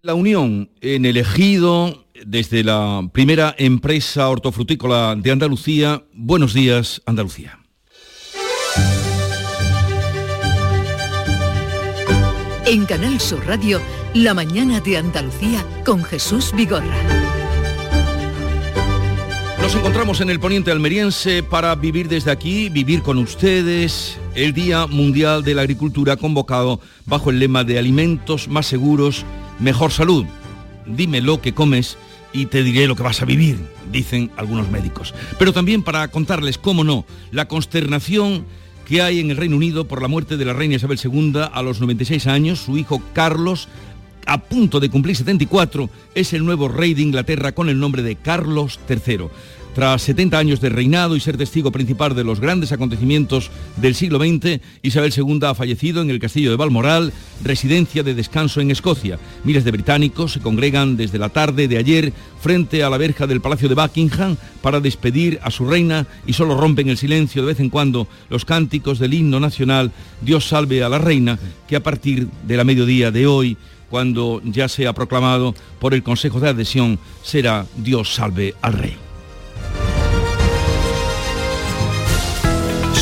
La Unión en el ejido, desde la primera empresa hortofrutícola de Andalucía. Buenos días, Andalucía. En Canal Sur Radio, La mañana de Andalucía con Jesús Vigorra. Nos encontramos en el poniente almeriense para vivir desde aquí, vivir con ustedes, el Día Mundial de la Agricultura convocado bajo el lema de alimentos más seguros, mejor salud. Dime lo que comes y te diré lo que vas a vivir, dicen algunos médicos. Pero también para contarles, cómo no, la consternación que hay en el Reino Unido por la muerte de la reina Isabel II a los 96 años, su hijo Carlos a punto de cumplir 74, es el nuevo rey de Inglaterra con el nombre de Carlos III. Tras 70 años de reinado y ser testigo principal de los grandes acontecimientos del siglo XX, Isabel II ha fallecido en el castillo de Balmoral, residencia de descanso en Escocia. Miles de británicos se congregan desde la tarde de ayer frente a la verja del Palacio de Buckingham para despedir a su reina y solo rompen el silencio de vez en cuando los cánticos del himno nacional Dios salve a la reina, que a partir de la mediodía de hoy cuando ya sea proclamado por el Consejo de Adhesión, será Dios salve al rey.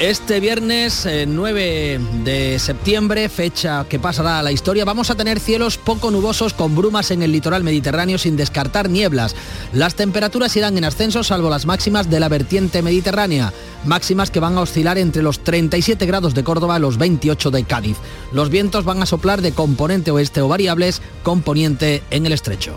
Este viernes 9 eh, de septiembre, fecha que pasará a la historia, vamos a tener cielos poco nubosos con brumas en el litoral mediterráneo sin descartar nieblas. Las temperaturas irán en ascenso salvo las máximas de la vertiente mediterránea, máximas que van a oscilar entre los 37 grados de Córdoba y los 28 de Cádiz. Los vientos van a soplar de componente oeste o variables, componente en el estrecho.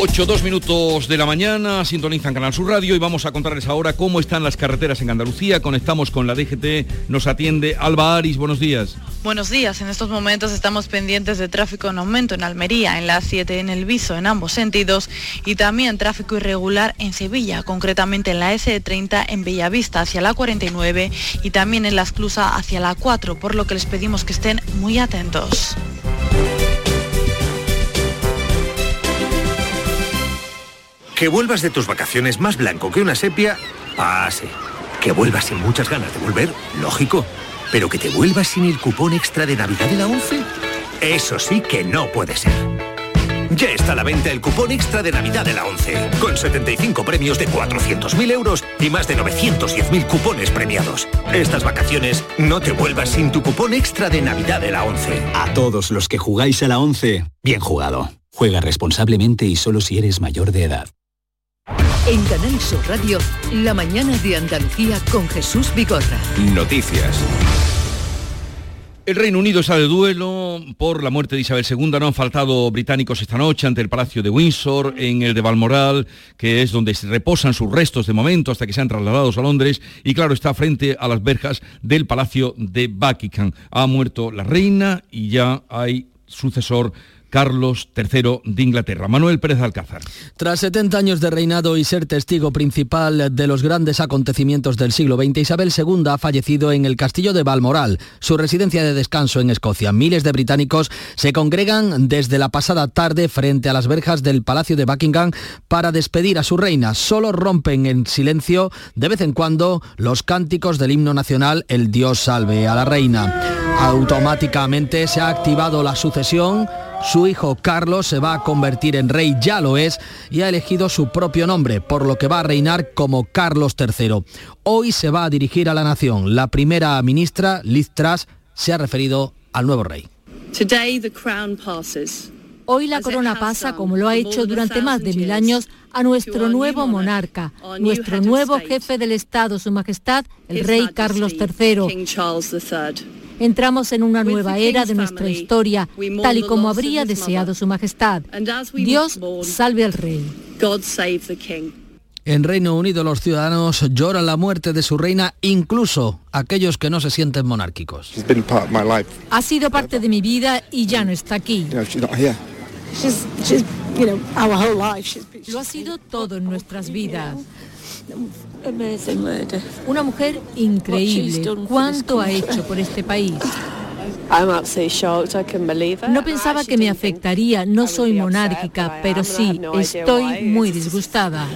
8, 2 minutos de la mañana, sintonizan Canal Sur Radio y vamos a contarles ahora cómo están las carreteras en Andalucía. Conectamos con la DGT, nos atiende Alba Aris, buenos días. Buenos días, en estos momentos estamos pendientes de tráfico en aumento en Almería, en la 7 en el Viso, en ambos sentidos, y también tráfico irregular en Sevilla, concretamente en la S30 en Bellavista hacia la 49 y también en la Esclusa hacia la 4, por lo que les pedimos que estén muy atentos. Que vuelvas de tus vacaciones más blanco que una sepia, pase. Que vuelvas sin muchas ganas de volver, lógico. Pero que te vuelvas sin el cupón extra de Navidad de la 11, eso sí que no puede ser. Ya está a la venta el cupón extra de Navidad de la 11, con 75 premios de 400.000 euros y más de 910.000 cupones premiados. Estas vacaciones no te vuelvas sin tu cupón extra de Navidad de la 11. A todos los que jugáis a la 11, bien jugado. Juega responsablemente y solo si eres mayor de edad. En Canal Sur Radio, La mañana de Andalucía con Jesús Vigorra. Noticias. El Reino Unido está de duelo por la muerte de Isabel II. No han faltado británicos esta noche ante el Palacio de Windsor, en el de Balmoral, que es donde se reposan sus restos de momento hasta que sean trasladados a Londres. Y claro, está frente a las verjas del Palacio de Buckingham. Ha muerto la reina y ya hay sucesor Carlos III de Inglaterra. Manuel Pérez Alcázar. Tras 70 años de reinado y ser testigo principal de los grandes acontecimientos del siglo XX, Isabel II ha fallecido en el castillo de Balmoral, su residencia de descanso en Escocia. Miles de británicos se congregan desde la pasada tarde frente a las verjas del Palacio de Buckingham para despedir a su reina. Solo rompen en silencio de vez en cuando los cánticos del himno nacional El Dios salve a la reina. Automáticamente se ha activado la sucesión su hijo Carlos se va a convertir en rey, ya lo es, y ha elegido su propio nombre, por lo que va a reinar como Carlos III. Hoy se va a dirigir a la nación. La primera ministra, Liz Truss, se ha referido al nuevo rey. Hoy la corona pasa, como lo ha hecho durante más de mil años, a nuestro nuevo monarca, nuestro nuevo jefe del Estado, Su Majestad, el Rey Carlos III. Entramos en una nueva era de nuestra historia, tal y como habría deseado Su Majestad. Dios salve al Rey. En Reino Unido los ciudadanos lloran la muerte de su reina, incluso aquellos que no se sienten monárquicos. Ha sido parte de mi vida y ya no está aquí. Lo ha sido todo en nuestras vidas. Una mujer increíble. ¿Cuánto ha hecho por este país? No pensaba que me afectaría, no soy monárquica, pero sí, estoy muy disgustada.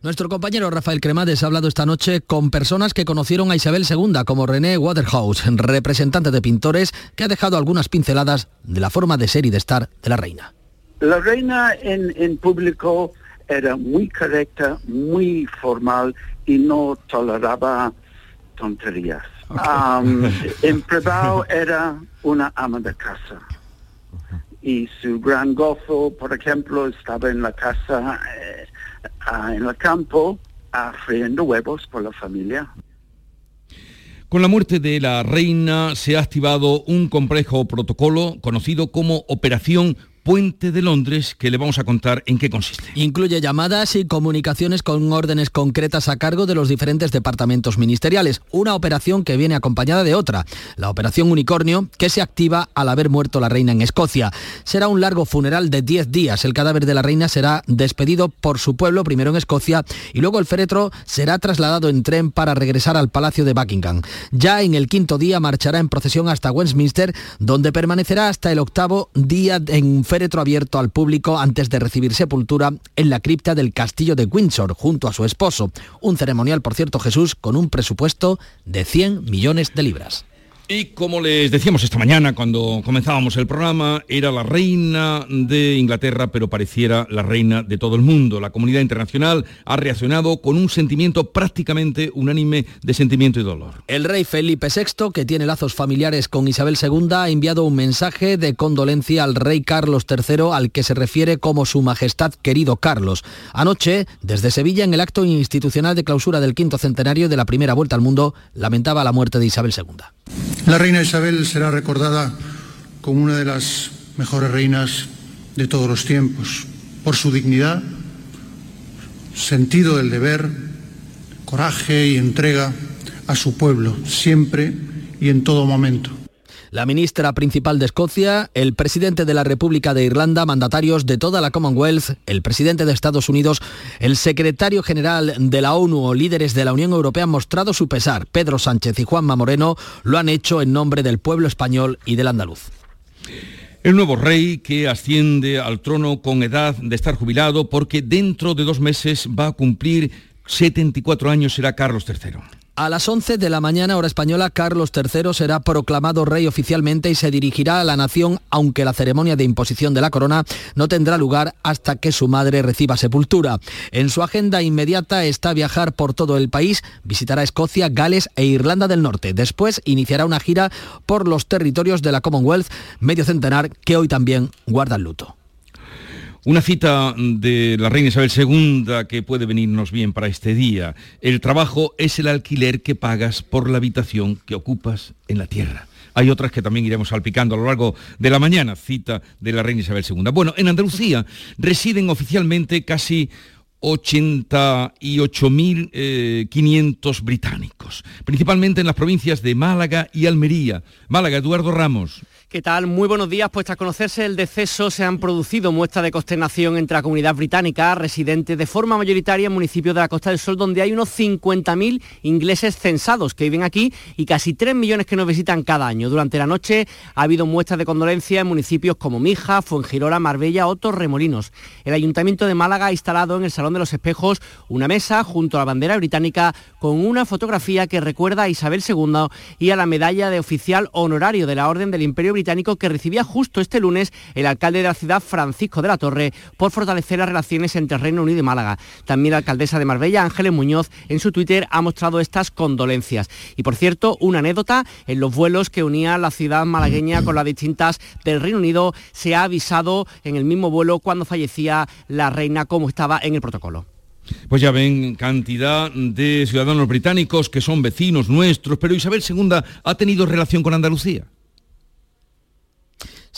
Nuestro compañero Rafael Cremades ha hablado esta noche con personas que conocieron a Isabel II, como René Waterhouse, representante de pintores, que ha dejado algunas pinceladas de la forma de ser y de estar de la reina. La reina en, en público era muy correcta, muy formal y no toleraba tonterías. en privado era una ama de casa. Y su gran gozo, por ejemplo, estaba en la casa, eh, en el campo, friendo huevos por la familia. Con la muerte de la reina se ha activado un complejo protocolo conocido como Operación Puente de Londres, que le vamos a contar en qué consiste. Incluye llamadas y comunicaciones con órdenes concretas a cargo de los diferentes departamentos ministeriales. Una operación que viene acompañada de otra, la Operación Unicornio, que se activa al haber muerto la reina en Escocia. Será un largo funeral de 10 días. El cadáver de la reina será despedido por su pueblo, primero en Escocia, y luego el féretro será trasladado en tren para regresar al Palacio de Buckingham. Ya en el quinto día marchará en procesión hasta Westminster, donde permanecerá hasta el octavo día en féretro féretro abierto al público antes de recibir sepultura en la cripta del castillo de Windsor junto a su esposo. Un ceremonial, por cierto, Jesús, con un presupuesto de 100 millones de libras. Y como les decíamos esta mañana cuando comenzábamos el programa, era la reina de Inglaterra, pero pareciera la reina de todo el mundo. La comunidad internacional ha reaccionado con un sentimiento prácticamente unánime de sentimiento y dolor. El rey Felipe VI, que tiene lazos familiares con Isabel II, ha enviado un mensaje de condolencia al rey Carlos III, al que se refiere como su majestad querido Carlos. Anoche, desde Sevilla, en el acto institucional de clausura del quinto centenario de la primera vuelta al mundo, lamentaba la muerte de Isabel II. La reina Isabel será recordada como una de las mejores reinas de todos los tiempos, por su dignidad, sentido del deber, coraje y entrega a su pueblo, siempre y en todo momento la ministra principal de Escocia, el presidente de la República de Irlanda, mandatarios de toda la Commonwealth, el presidente de Estados Unidos, el secretario general de la ONU o líderes de la Unión Europea han mostrado su pesar. Pedro Sánchez y Juanma Moreno lo han hecho en nombre del pueblo español y del andaluz. El nuevo rey que asciende al trono con edad de estar jubilado porque dentro de dos meses va a cumplir 74 años será Carlos III. A las 11 de la mañana, hora española, Carlos III será proclamado rey oficialmente y se dirigirá a la nación, aunque la ceremonia de imposición de la corona no tendrá lugar hasta que su madre reciba sepultura. En su agenda inmediata está viajar por todo el país, visitará Escocia, Gales e Irlanda del Norte. Después iniciará una gira por los territorios de la Commonwealth, medio centenar, que hoy también guardan luto. Una cita de la reina Isabel II que puede venirnos bien para este día. El trabajo es el alquiler que pagas por la habitación que ocupas en la tierra. Hay otras que también iremos salpicando a lo largo de la mañana, cita de la reina Isabel II. Bueno, en Andalucía residen oficialmente casi 88.500 eh, británicos, principalmente en las provincias de Málaga y Almería. Málaga, Eduardo Ramos. ¿Qué tal? Muy buenos días. Pues tras conocerse el deceso se han producido muestras de consternación entre la comunidad británica residente de forma mayoritaria en municipios de la Costa del Sol donde hay unos 50.000 ingleses censados que viven aquí y casi 3 millones que nos visitan cada año. Durante la noche ha habido muestras de condolencia en municipios como Mija, Fuengirola, Marbella o Torremolinos. El Ayuntamiento de Málaga ha instalado en el Salón de los Espejos una mesa junto a la bandera británica con una fotografía que recuerda a Isabel II y a la medalla de oficial honorario de la Orden del Imperio británico que recibía justo este lunes el alcalde de la ciudad, Francisco de la Torre, por fortalecer las relaciones entre Reino Unido y Málaga. También la alcaldesa de Marbella, Ángeles Muñoz, en su Twitter ha mostrado estas condolencias. Y por cierto, una anécdota, en los vuelos que unían la ciudad malagueña con las distintas del Reino Unido, se ha avisado en el mismo vuelo cuando fallecía la reina como estaba en el protocolo. Pues ya ven, cantidad de ciudadanos británicos que son vecinos nuestros, pero Isabel II ha tenido relación con Andalucía.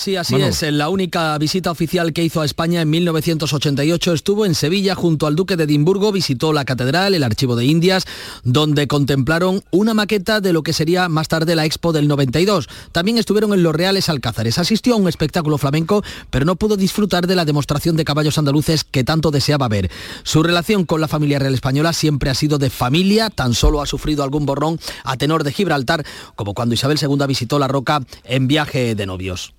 Sí, así es. La única visita oficial que hizo a España en 1988 estuvo en Sevilla junto al duque de Edimburgo, visitó la catedral, el archivo de Indias, donde contemplaron una maqueta de lo que sería más tarde la Expo del 92. También estuvieron en los Reales Alcázares. Asistió a un espectáculo flamenco, pero no pudo disfrutar de la demostración de caballos andaluces que tanto deseaba ver. Su relación con la familia real española siempre ha sido de familia, tan solo ha sufrido algún borrón a tenor de Gibraltar, como cuando Isabel II visitó la Roca en viaje de novios.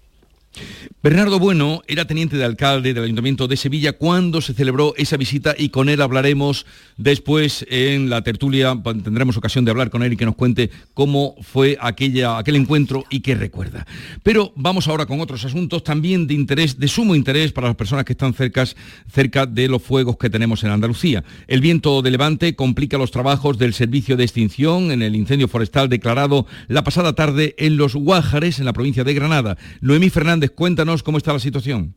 Bernardo Bueno era teniente de alcalde del Ayuntamiento de Sevilla cuando se celebró esa visita y con él hablaremos después en la tertulia. Tendremos ocasión de hablar con él y que nos cuente cómo fue aquella, aquel encuentro y qué recuerda. Pero vamos ahora con otros asuntos también de interés, de sumo interés para las personas que están cerca, de los fuegos que tenemos en Andalucía. El viento de levante complica los trabajos del servicio de extinción en el incendio forestal declarado la pasada tarde en los Guájares, en la provincia de Granada. Fernández, cuéntanos cómo está la situación.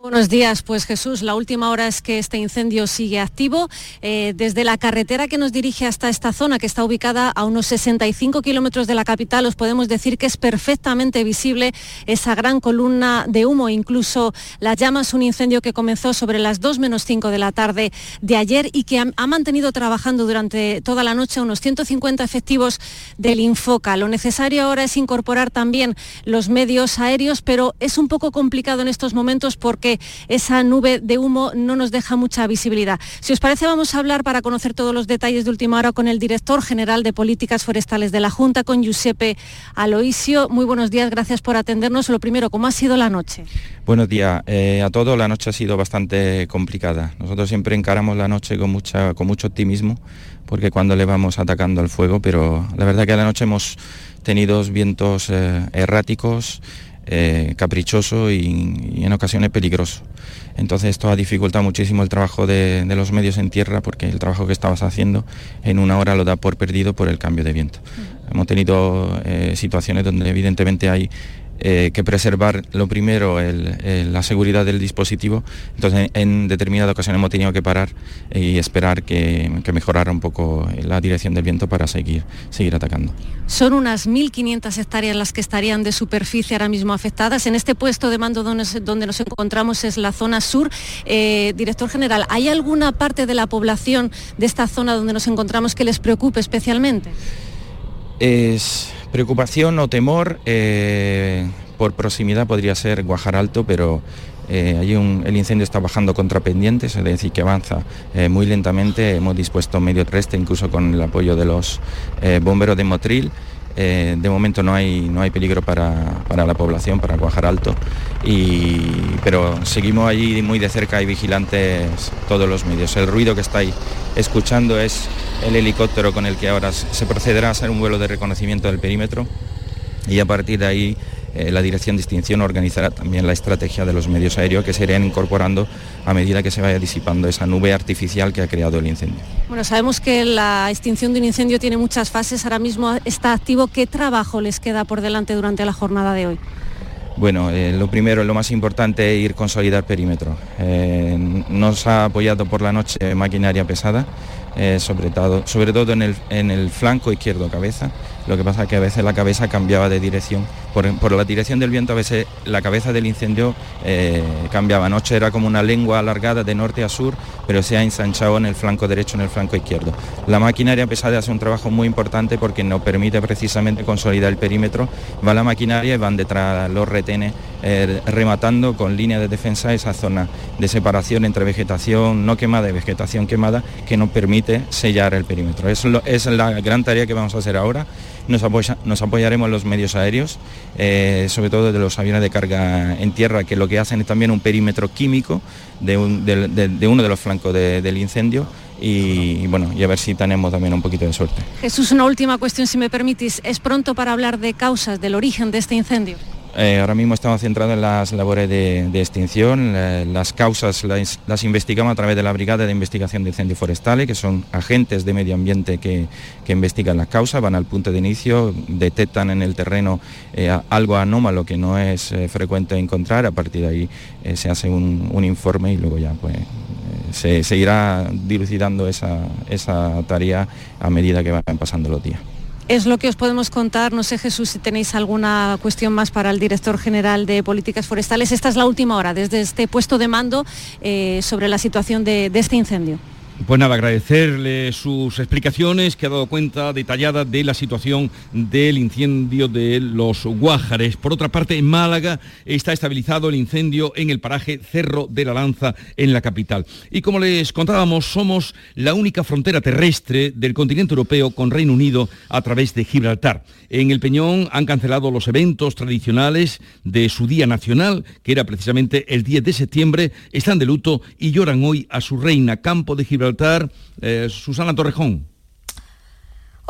Buenos días, pues Jesús, la última hora es que este incendio sigue activo. Eh, desde la carretera que nos dirige hasta esta zona, que está ubicada a unos 65 kilómetros de la capital, os podemos decir que es perfectamente visible esa gran columna de humo, incluso las llamas, un incendio que comenzó sobre las 2 menos 5 de la tarde de ayer y que ha, ha mantenido trabajando durante toda la noche unos 150 efectivos del Infoca. Lo necesario ahora es incorporar también los medios aéreos, pero es un poco complicado en estos momentos porque esa nube de humo no nos deja mucha visibilidad. Si os parece, vamos a hablar para conocer todos los detalles de última hora con el director general de Políticas Forestales de la Junta, con Giuseppe Aloisio. Muy buenos días, gracias por atendernos. Lo primero, ¿cómo ha sido la noche? Buenos días eh, a todos. La noche ha sido bastante complicada. Nosotros siempre encaramos la noche con, mucha, con mucho optimismo, porque cuando le vamos atacando al fuego, pero la verdad que a la noche hemos tenido vientos eh, erráticos, eh, caprichoso y, en ocasiones peligroso. Entonces esto ha dificultado muchísimo el trabajo de, los medios en tierra porque el trabajo que estabas haciendo en una hora lo da por perdido por el cambio de viento. Hemos tenido eh, situaciones donde evidentemente hay eh, que preservar lo primero la seguridad del dispositivo. Entonces en determinadas ocasiones hemos tenido que parar y esperar que, mejorara un poco la dirección del viento para seguir, seguir atacando. Son unas 1.500 hectáreas las que estarían de superficie ahora mismo afectadas. En este puesto de mando donde, nos encontramos es la zona sur. Eh, director general, ¿hay alguna parte de la población de esta zona donde nos encontramos que les preocupe especialmente? Es Preocupación o temor eh, por proximidad podría ser Guajar Alto, pero eh, el incendio está bajando contra pendientes, es decir, que avanza eh, muy lentamente. Hemos dispuesto medio terrestre, incluso con el apoyo de los bomberos de Motril. De momento no hay, no hay peligro para, la población, para Guajar Alto, pero seguimos allí muy de cerca y vigilantes todos los medios. El ruido que estáis escuchando es el helicóptero con el que ahora se procederá a hacer un vuelo de reconocimiento del perímetro y a partir de ahí eh, la Dirección de Extinción organizará también la estrategia de los medios aéreos que se irán incorporando a medida que se vaya disipando esa nube artificial que ha creado el incendio. Bueno, sabemos que la extinción de un incendio tiene muchas fases, ahora mismo está activo. ¿Qué trabajo les queda por delante durante la jornada de hoy? Bueno, eh, lo primero, lo más importante es ir consolidar perímetro. Eh, nos ha apoyado por la noche maquinaria pesada, sobre todo, sobre todo en, el, en el flanco izquierdo cabeza, lo que pasa es que a veces la cabeza cambiaba de dirección. Por, la dirección del viento a veces la cabeza del incendio eh, cambiaba. Anoche era como una lengua alargada de norte a sur, pero se ha ensanchado en el flanco derecho, en el flanco izquierdo. La maquinaria pesada hace un trabajo muy importante porque nos permite precisamente consolidar el perímetro. Va la maquinaria y van detrás los retenes eh, rematando con línea de defensa esa zona de separación entre vegetación no quemada y vegetación quemada que nos permite sellar el perímetro. Eso es la gran tarea que vamos a hacer ahora nos, nos apoyaremos en los medios aéreos, eh, sobre todo de los aviones de carga en tierra, que lo que hacen es también un perímetro químico de, uno de los flancos del incendio y, bueno, y a ver si tenemos también un poquito de suerte. Jesús, una última cuestión, si me permitís. ¿Es pronto para hablar de causas, del origen de este incendio? Eh, ahora mismo estamos centrados en las labores de, extinción, las causas las, investigamos a través de la Brigada de Investigación de Incendios Forestales, que son agentes de medio ambiente que, investigan las causas, van al punto de inicio, detectan en el terreno eh, algo anómalo que no es eh, frecuente encontrar, a partir de ahí se hace un, informe y luego ya pues se, se, irá dilucidando esa, esa tarea a medida que van pasando los días. Es lo que os podemos contar. No sé, Jesús, si tenéis alguna cuestión más para el director general de Políticas Forestales. Esta es la última hora desde este puesto de mando eh, sobre la situación de este incendio. Pues nada, agradecerle sus explicaciones, que ha dado cuenta detallada de la situación del incendio de los Guájares. Por otra parte, en Málaga está estabilizado el incendio en el paraje Cerro de la Lanza, en la capital. Y como les contábamos, somos la única frontera terrestre del continente europeo con Reino Unido a través de Gibraltar. En el Peñón han cancelado los eventos tradicionales de su Día Nacional, que era precisamente el 10 de septiembre. Están de luto y lloran hoy a su reina, Campo de Gibraltar eh, Susana Torrejón.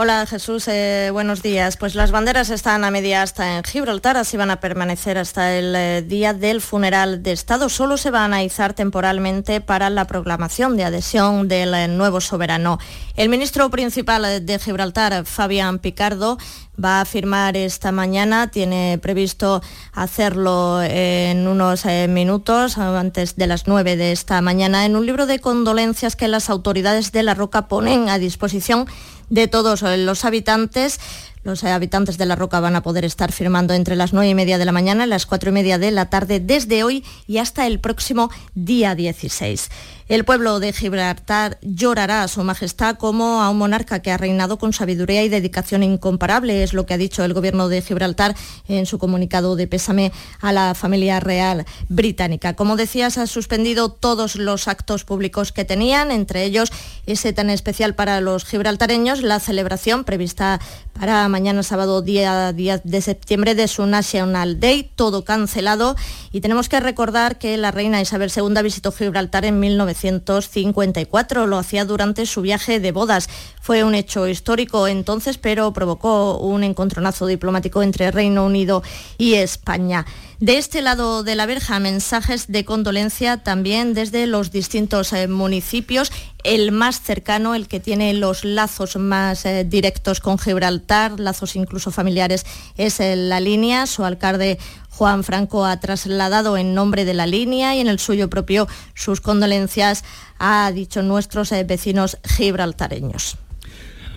Hola Jesús, eh, buenos días. Pues las banderas están a media hasta en Gibraltar, así van a permanecer hasta el eh, día del funeral de Estado. Solo se van a izar temporalmente para la proclamación de adhesión del nuevo soberano. El ministro principal de Gibraltar, Fabián Picardo, va a firmar esta mañana, tiene previsto hacerlo en unos minutos, antes de las nueve de esta mañana, en un libro de condolencias que las autoridades de La Roca ponen a disposición de todos los habitantes. Los habitantes de La Roca van a poder estar firmando entre las nueve y media de la mañana y las cuatro y media de la tarde desde hoy y hasta el próximo día 16. El pueblo de Gibraltar llorará a su majestad como a un monarca que ha reinado con sabiduría y dedicación incomparable, es lo que ha dicho el gobierno de Gibraltar en su comunicado de pésame a la familia real británica. Como decías, ha suspendido todos los actos públicos que tenían, entre ellos ese tan especial para los gibraltareños, la celebración prevista para mañana sábado día 10 de septiembre de su National Day, todo cancelado. Y tenemos que recordar que la reina Isabel II visitó Gibraltar en 1900 1954. Lo hacía durante su viaje de bodas. Fue un hecho histórico entonces, pero provocó un encontronazo diplomático entre Reino Unido y España. De este lado de la verja, mensajes de condolencia también desde los distintos eh, municipios. El más cercano, el que tiene los lazos más eh, directos con Gibraltar, lazos incluso familiares, es eh, la línea. Su alcalde Juan Franco ha trasladado en nombre de la línea y en el suyo propio sus condolencias a dicho nuestros eh, vecinos gibraltareños.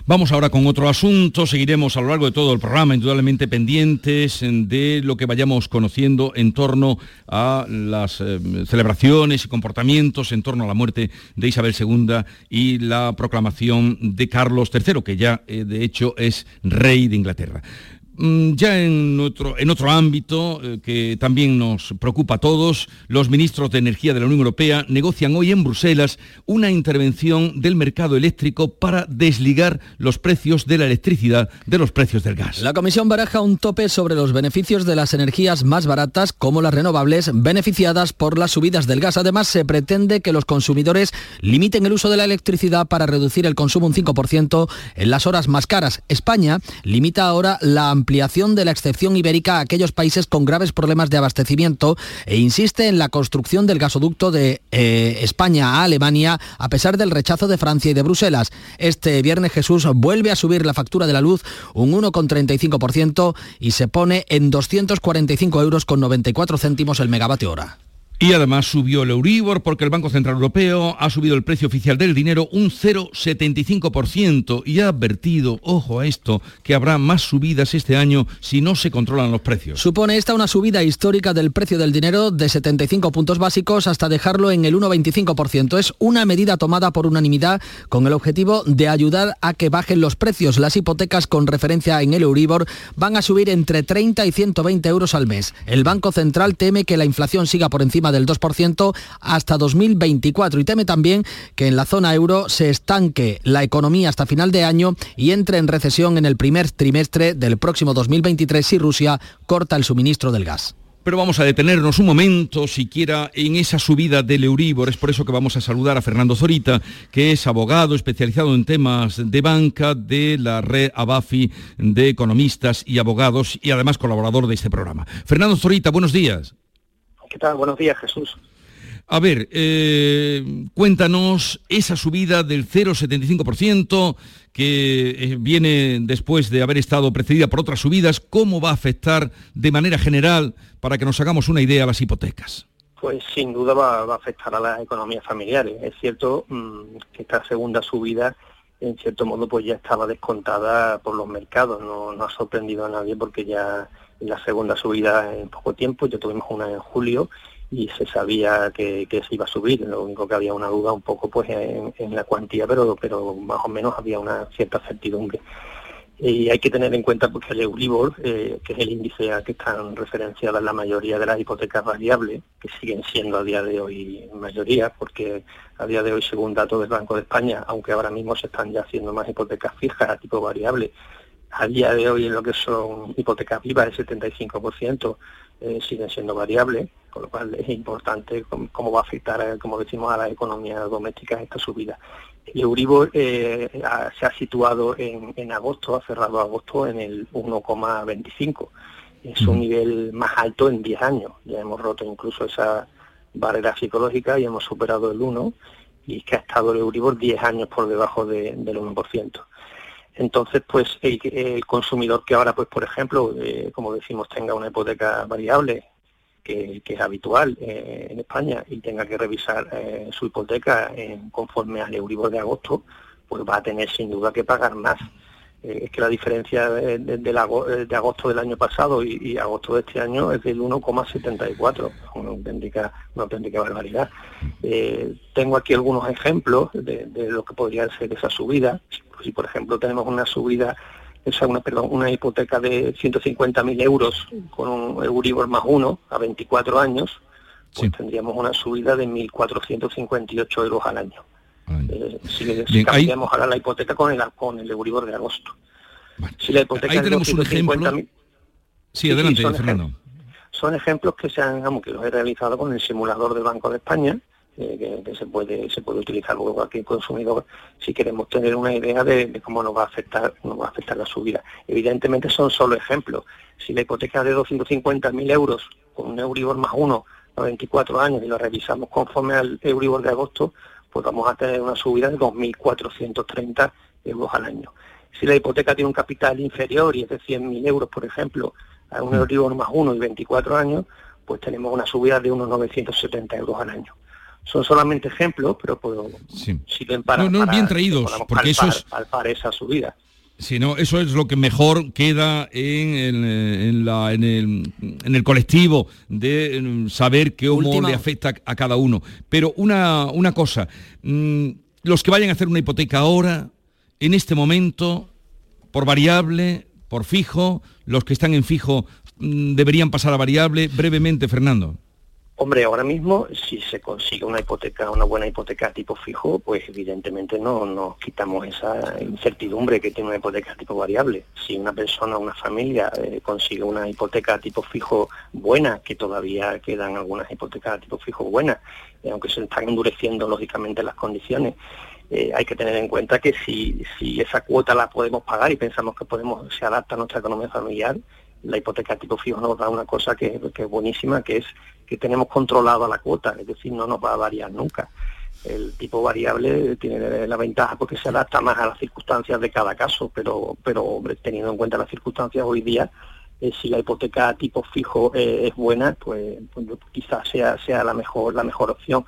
Vamos ahora con otro asunto. Seguiremos a lo largo de todo el programa, indudablemente pendientes de lo que vayamos conociendo en torno a las eh, celebraciones y comportamientos en torno a la muerte de Isabel II y la proclamación de Carlos III, que ya eh, de hecho es rey de Inglaterra. Mm, ya en otro, en otro ámbito eh, que también nos preocupa a todos, los ministros de Energía de la Unión Europea negocian hoy en Bruselas una intervención del mercado eléctrico para desligar los precios de la electricidad de los precios del gas. La Comisión baraja un tope sobre los beneficios de las energías más baratas como las renovables beneficiadas por las subidas del gas. Además, se pretende que los consumidores limiten el uso de la electricidad para reducir el consumo un 5% en las horas más caras. España limita ahora la ampliación de la excepción ibérica a aquellos países con graves problemas de abastecimiento e insiste en la construcción del gasoducto de eh, España a Alemania a pesar del rechazo de Francia y de Bruselas. Este viernes Jesús vuelve a subir la factura de la luz un 1,35% y se pone en 245 euros con 94 céntimos el megavatio hora. Y además subió el Euribor porque el Banco Central Europeo ha subido el precio oficial del dinero un 0,75% y ha advertido, ojo a esto, que habrá más subidas este año si no se controlan los precios. Supone esta una subida histórica del precio del dinero de 75 puntos básicos hasta dejarlo en el 1,25%. Es una medida tomada por unanimidad con el objetivo de ayudar a que bajen los precios. Las hipotecas con referencia en el Euribor van a subir entre 30 y 120 euros al mes. El Banco Central teme que la inflación siga por encima del 2% hasta 2024 y teme también que en la zona euro se estanque la economía hasta final de año y entre en recesión en el primer trimestre del próximo 2023 si Rusia corta el suministro del gas. Pero vamos a detenernos un momento, siquiera en esa subida del Euribor. Es por eso que vamos a saludar a Fernando Zorita, que es abogado especializado en temas de banca de la red ABAFI de economistas y abogados y además colaborador de este programa. Fernando Zorita, buenos días. ¿Qué tal? Buenos días, Jesús. A ver, eh, cuéntanos esa subida del 0,75% que eh, viene después de haber estado precedida por otras subidas, ¿cómo va a afectar de manera general para que nos hagamos una idea a las hipotecas? Pues sin duda va, a afectar a las economías familiares. Es cierto mm, que esta segunda subida en cierto modo pues ya estaba descontada por los mercados, no, no ha sorprendido a nadie porque ya la segunda subida en poco tiempo, ya tuvimos una en julio y se sabía que, se iba a subir, lo único que había una duda un poco pues en, la cuantía, pero, pero más o menos había una cierta certidumbre. Y hay que tener en cuenta porque el Euribor, eh, que es el índice a que están referenciadas la mayoría de las hipotecas variables, que siguen siendo a día de hoy mayoría, porque a día de hoy, según datos del Banco de España, aunque ahora mismo se están ya haciendo más hipotecas fijas a tipo variable, a día de hoy en lo que son hipotecas vivas, el 75% eh, siguen siendo variables, con lo cual es importante cómo, va a afectar, como decimos, a la economía doméstica esta subida. El Euribor eh, se ha situado en, en, agosto, ha cerrado agosto en el 1,25. Es un nivel más alto en 10 años. Ya hemos roto incluso esa barrera psicológica y hemos superado el 1 y es que ha estado el Euribor 10 años por debajo del 1%. Entonces, pues el, consumidor que ahora, pues por ejemplo, eh, como decimos, tenga una hipoteca variable, que, es habitual eh, en España, y tenga que revisar eh, su hipoteca conforme al Euribor de agosto, pues va a tener sin duda que pagar más. Es que la diferencia de, de, agosto del año pasado y, agosto de este año es del 1,74, una auténtica, una auténtica barbaridad. tengo aquí algunos ejemplos de, de, lo que podría ser esa subida si por ejemplo tenemos una subida, esa una, perdón, una hipoteca de 150.000 euros con un Euribor más uno a 24 años, pues tendríamos una subida de 1.458 euros al año. Eh, si, cambiamos ahora la hipoteca con el, con el Euribor de agosto. Si la hipoteca ahí tenemos un ejemplo. Sí, adelante, son Fernando. Ejemplos, son ejemplos que se han, que los he realizado con el simulador del Banco de España, que, se puede se puede utilizar luego cualquier consumidor si queremos tener una idea de, cómo nos va a afectar nos va a afectar la subida. Evidentemente son solo ejemplos. Si la hipoteca de 250.000 euros con un Euribor más uno a 24 años y lo revisamos conforme al Euribor de agosto, pues vamos a tener una subida de 2.430 euros al año. Si la hipoteca tiene un capital inferior y es de 100.000 euros, por ejemplo, a un mm. Euribor más uno y 24 años, pues tenemos una subida de unos 970 euros al año son solamente ejemplos, pero puedo, sirven para, no, bien traídos, porque eso es esa subida. Sí, no, eso es lo que mejor queda en, en, la, en, el, en el, colectivo de saber cómo le afecta a cada uno. Pero una, una cosa, mm, los que vayan a hacer una hipoteca ahora, en este momento, por variable, por fijo, los que están en fijo mm, deberían pasar a variable. Brevemente, Fernando. Hombre, ahora mismo, si se consigue una hipoteca, una buena hipoteca tipo fijo, pues evidentemente no nos quitamos esa incertidumbre que tiene una hipoteca tipo variable. Si una persona, una familia eh, consigue una hipoteca tipo fijo buena, que todavía quedan algunas hipotecas tipo fijo buenas, aunque se están endureciendo lógicamente las condiciones, eh, hay que tener en cuenta que si, si esa cuota la podemos pagar y pensamos que podemos se adapta a nuestra economía familiar, la hipoteca tipo fijo nos da una cosa que, que es buenísima, que es que tenemos controlado la cuota, es decir, no nos va a variar nunca. El tipo variable tiene la ventaja porque se adapta más a las circunstancias de cada caso, pero, pero teniendo en cuenta las circunstancias hoy día, eh, si la hipoteca tipo fijo eh, es buena, pues, pues quizás sea, sea la mejor, la mejor opción.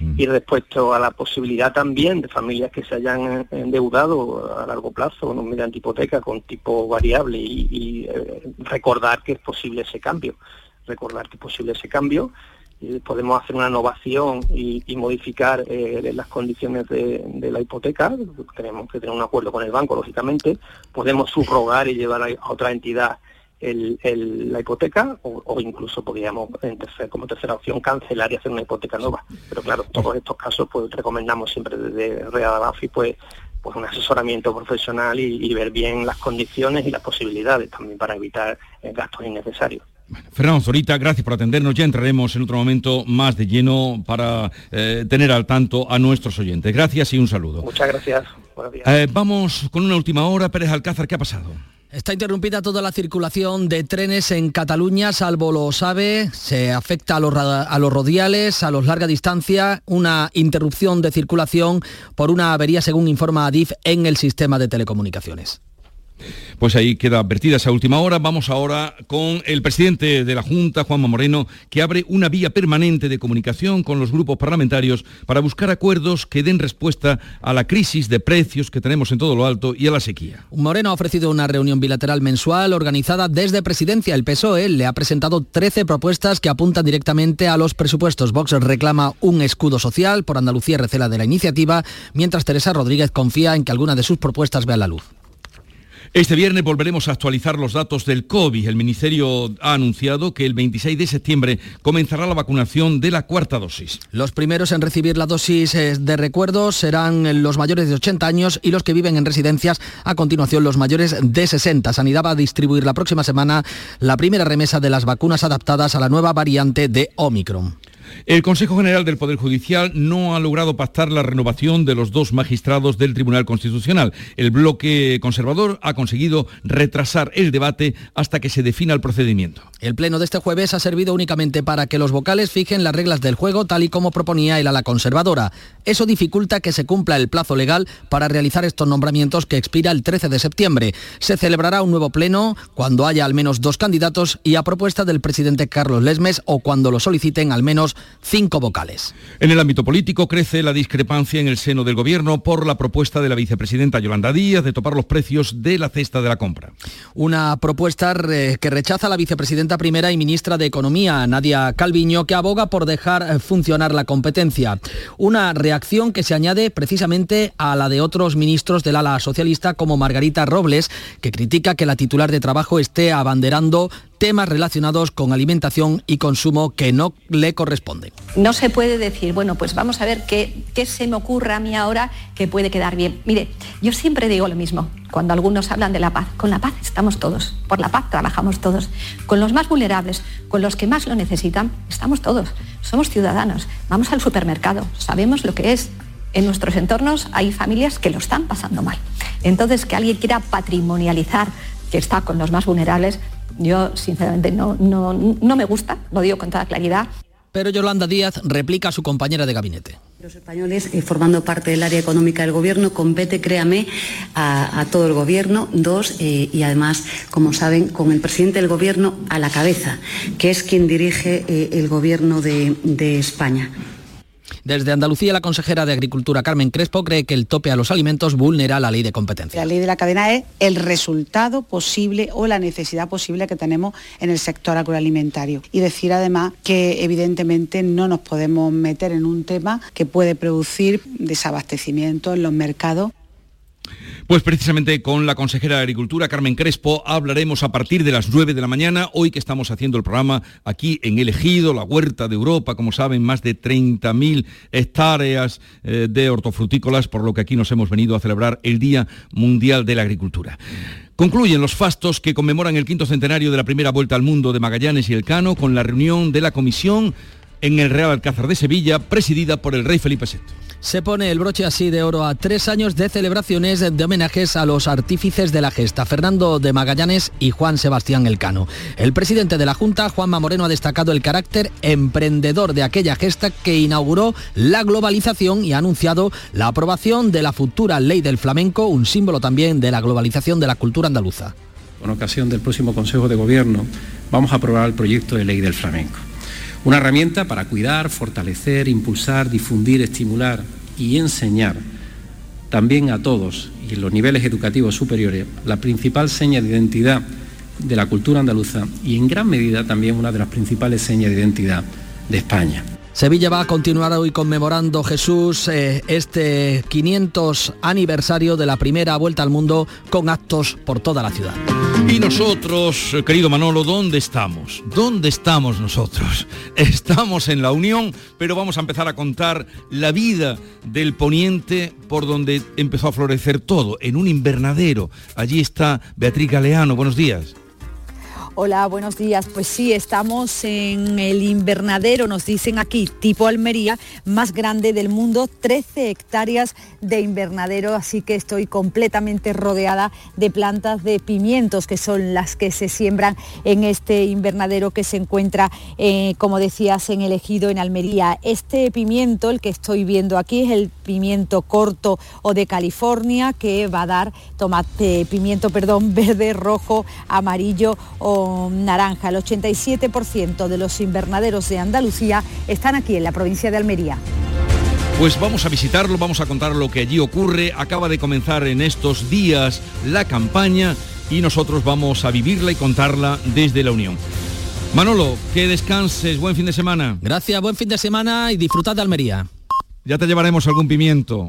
Mm. Y respecto a la posibilidad también de familias que se hayan endeudado a largo plazo mediante hipoteca con tipo variable y, eh, recordar que es posible ese cambio recordar que es posible ese cambio. podemos hacer una innovación y, modificar eh, las condiciones de, la hipoteca. Tenemos que tener un acuerdo con el banco, lógicamente. Podemos subrogar y llevar a, otra entidad la hipoteca o, incluso podríamos, como tercera opción, cancelar y hacer una hipoteca nueva. Pero claro, en todos estos casos pues recomendamos siempre desde Real Bafi pues pues un asesoramiento profesional y, ver bien las condiciones y las posibilidades también para evitar eh, gastos innecesarios. Fernando Zorita, gracias por atendernos. Ya entraremos en otro momento más de lleno para eh, tener al tanto a nuestros oyentes. Gracias y un saludo. Muchas gracias. Eh, vamos con una última hora. Pérez Alcázar, ¿qué ha pasado? Está interrumpida toda la circulación de trenes en Cataluña, salvo lo sabe, se afecta a los, a los rodiales, a los larga distancia, una interrupción de circulación por una avería, según informa Adif, en el sistema de telecomunicaciones. Pues ahí queda advertida esa última hora. Vamos ahora con el presidente de la Junta, Juanma Moreno, que abre una vía permanente de comunicación con los grupos parlamentarios para buscar acuerdos que den respuesta a la crisis de precios que tenemos en todo lo alto y a la sequía. Moreno ha ofrecido una reunión bilateral mensual organizada desde Presidencia. El PSOE le ha presentado 13 propuestas que apuntan directamente a los presupuestos. Vox reclama un escudo social, por Andalucía recela de la iniciativa, mientras Teresa Rodríguez confía en que alguna de sus propuestas vea la luz. Este viernes volveremos a actualizar los datos del COVID. El Ministerio ha anunciado que el 26 de septiembre comenzará la vacunación de la cuarta dosis. Los primeros en recibir la dosis eh, de recuerdo serán los mayores de 80 años y los que viven en residencias, a continuación los mayores de 60. Sanidad va a distribuir la próxima semana la primera remesa de las vacunas adaptadas a la nueva variante de Omicron. El Consejo General del Poder Judicial no ha logrado pactar la renovación de los dos magistrados del Tribunal Constitucional. El bloque conservador ha conseguido retrasar el debate hasta que se defina el procedimiento. El pleno de este jueves ha servido únicamente para que los vocales fijen las reglas del juego tal y como proponía el ala conservadora. Eso dificulta que se cumpla el plazo legal para realizar estos nombramientos que expira el 13 de septiembre. Se celebrará un nuevo pleno cuando haya al menos dos candidatos y a propuesta del presidente Carlos Lesmes o cuando lo soliciten al menos cinco vocales. En el ámbito político crece la discrepancia en el seno del gobierno por la propuesta de la vicepresidenta Yolanda Díaz de topar los precios de la cesta de la compra. Una propuesta que rechaza la vicepresidenta primera y ministra de Economía, Nadia Calviño, que aboga por dejar eh, funcionar la competencia. Una reacción que se añade precisamente a la de otros ministros del ala socialista como Margarita Robles, que critica que la titular de trabajo esté abanderando temas relacionados con alimentación y consumo que no le corresponden. No se puede decir, bueno, pues vamos a ver qué, qué se me ocurre a mí ahora que puede quedar bien. Mire, yo siempre digo lo mismo, cuando algunos hablan de la paz. Con la paz estamos todos, por la paz trabajamos todos. Con los más vulnerables, con los que más lo necesitan, estamos todos. Somos ciudadanos, vamos al supermercado, sabemos lo que es. En nuestros entornos hay familias que lo están pasando mal. Entonces, que alguien quiera patrimonializar que está con los más vulnerables, yo, sinceramente, no, no, no me gusta, lo digo con toda claridad. Pero Yolanda Díaz replica a su compañera de gabinete. Los españoles, eh, formando parte del área económica del Gobierno, compete, créame, a, todo el Gobierno, dos, eh, y además, como saben, con el presidente del Gobierno a la cabeza, que es quien dirige eh, el Gobierno de, de España. Desde Andalucía, la consejera de Agricultura, Carmen Crespo, cree que el tope a los alimentos vulnera la ley de competencia. La ley de la cadena es el resultado posible o la necesidad posible que tenemos en el sector agroalimentario. Y decir además que evidentemente no nos podemos meter en un tema que puede producir desabastecimiento en los mercados pues precisamente con la consejera de Agricultura, Carmen Crespo, hablaremos a partir de las 9 de la mañana, hoy que estamos haciendo el programa aquí en El Ejido, la Huerta de Europa, como saben, más de 30.000 hectáreas eh, de hortofrutícolas, por lo que aquí nos hemos venido a celebrar el Día Mundial de la Agricultura. Concluyen los fastos que conmemoran el quinto centenario de la primera vuelta al mundo de Magallanes y Elcano con la reunión de la comisión en el Real Alcázar de Sevilla, presidida por el rey Felipe VI se pone el broche así de oro a tres años de celebraciones de homenajes a los artífices de la gesta, Fernando de Magallanes y Juan Sebastián Elcano. El presidente de la Junta, Juanma Moreno, ha destacado el carácter emprendedor de aquella gesta que inauguró la globalización y ha anunciado la aprobación de la futura ley del flamenco, un símbolo también de la globalización de la cultura andaluza. Con ocasión del próximo Consejo de Gobierno vamos a aprobar el proyecto de ley del flamenco una herramienta para cuidar, fortalecer, impulsar, difundir, estimular y enseñar también a todos y en los niveles educativos superiores la principal seña de identidad de la cultura andaluza y en gran medida también una de las principales señas de identidad de España. Sevilla va a continuar hoy conmemorando Jesús eh, este 500 aniversario de la primera vuelta al mundo con actos por toda la ciudad. Y nosotros, querido Manolo, ¿dónde estamos? ¿Dónde estamos nosotros? Estamos en la Unión, pero vamos a empezar a contar la vida del poniente por donde empezó a florecer todo, en un invernadero. Allí está Beatriz Galeano. Buenos días. Hola, buenos días. Pues sí, estamos en el invernadero, nos dicen aquí, tipo Almería, más grande del mundo, 13 hectáreas de invernadero, así que estoy completamente rodeada de plantas de pimientos, que son las que se siembran en este invernadero que se encuentra, eh, como decías, en el ejido en Almería. Este pimiento, el que estoy viendo aquí, es el pimiento corto o de California, que va a dar tomate, pimiento, perdón, verde, rojo, amarillo o naranja. El 87% de los invernaderos de Andalucía están aquí en la provincia de Almería. Pues vamos a visitarlo, vamos a contar lo que allí ocurre. Acaba de comenzar en estos días la campaña y nosotros vamos a vivirla y contarla desde la Unión. Manolo, que descanses, buen fin de semana. Gracias, buen fin de semana y disfrutad de Almería. Ya te llevaremos algún pimiento.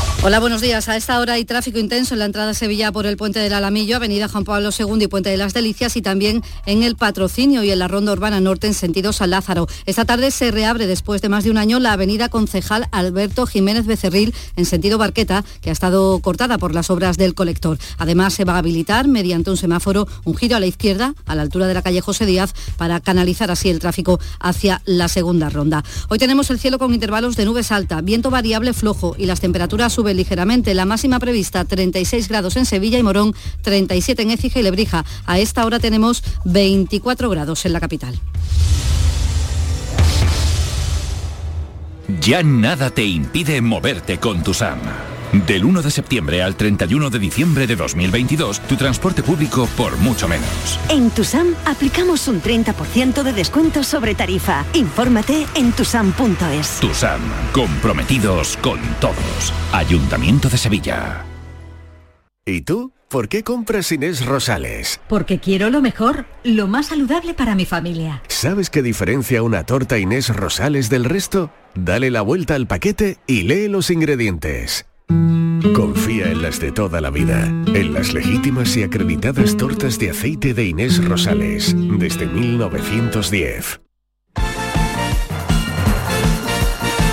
Hola, buenos días. A esta hora hay tráfico intenso en la entrada a Sevilla por el Puente del Alamillo, Avenida Juan Pablo II y Puente de las Delicias y también en el Patrocinio y en la Ronda Urbana Norte en sentido San Lázaro. Esta tarde se reabre después de más de un año la Avenida Concejal Alberto Jiménez Becerril en sentido Barqueta, que ha estado cortada por las obras del colector. Además, se va a habilitar mediante un semáforo un giro a la izquierda, a la altura de la calle José Díaz, para canalizar así el tráfico hacia la segunda ronda. Hoy tenemos el cielo con intervalos de nubes alta, viento variable flojo y las temperaturas suben ligeramente. La máxima prevista 36 grados en Sevilla y Morón, 37 en Écija y Lebrija. A esta hora tenemos 24 grados en la capital. Ya nada te impide moverte con tu SAM. Del 1 de septiembre al 31 de diciembre de 2022, tu transporte público por mucho menos. En Tusam aplicamos un 30% de descuento sobre tarifa. Infórmate en tusam.es. Tusam, comprometidos con todos. Ayuntamiento de Sevilla. ¿Y tú? ¿Por qué compras Inés Rosales? Porque quiero lo mejor, lo más saludable para mi familia. ¿Sabes qué diferencia una torta Inés Rosales del resto? Dale la vuelta al paquete y lee los ingredientes. Confía en las de toda la vida, en las legítimas y acreditadas tortas de aceite de Inés Rosales, desde 1910.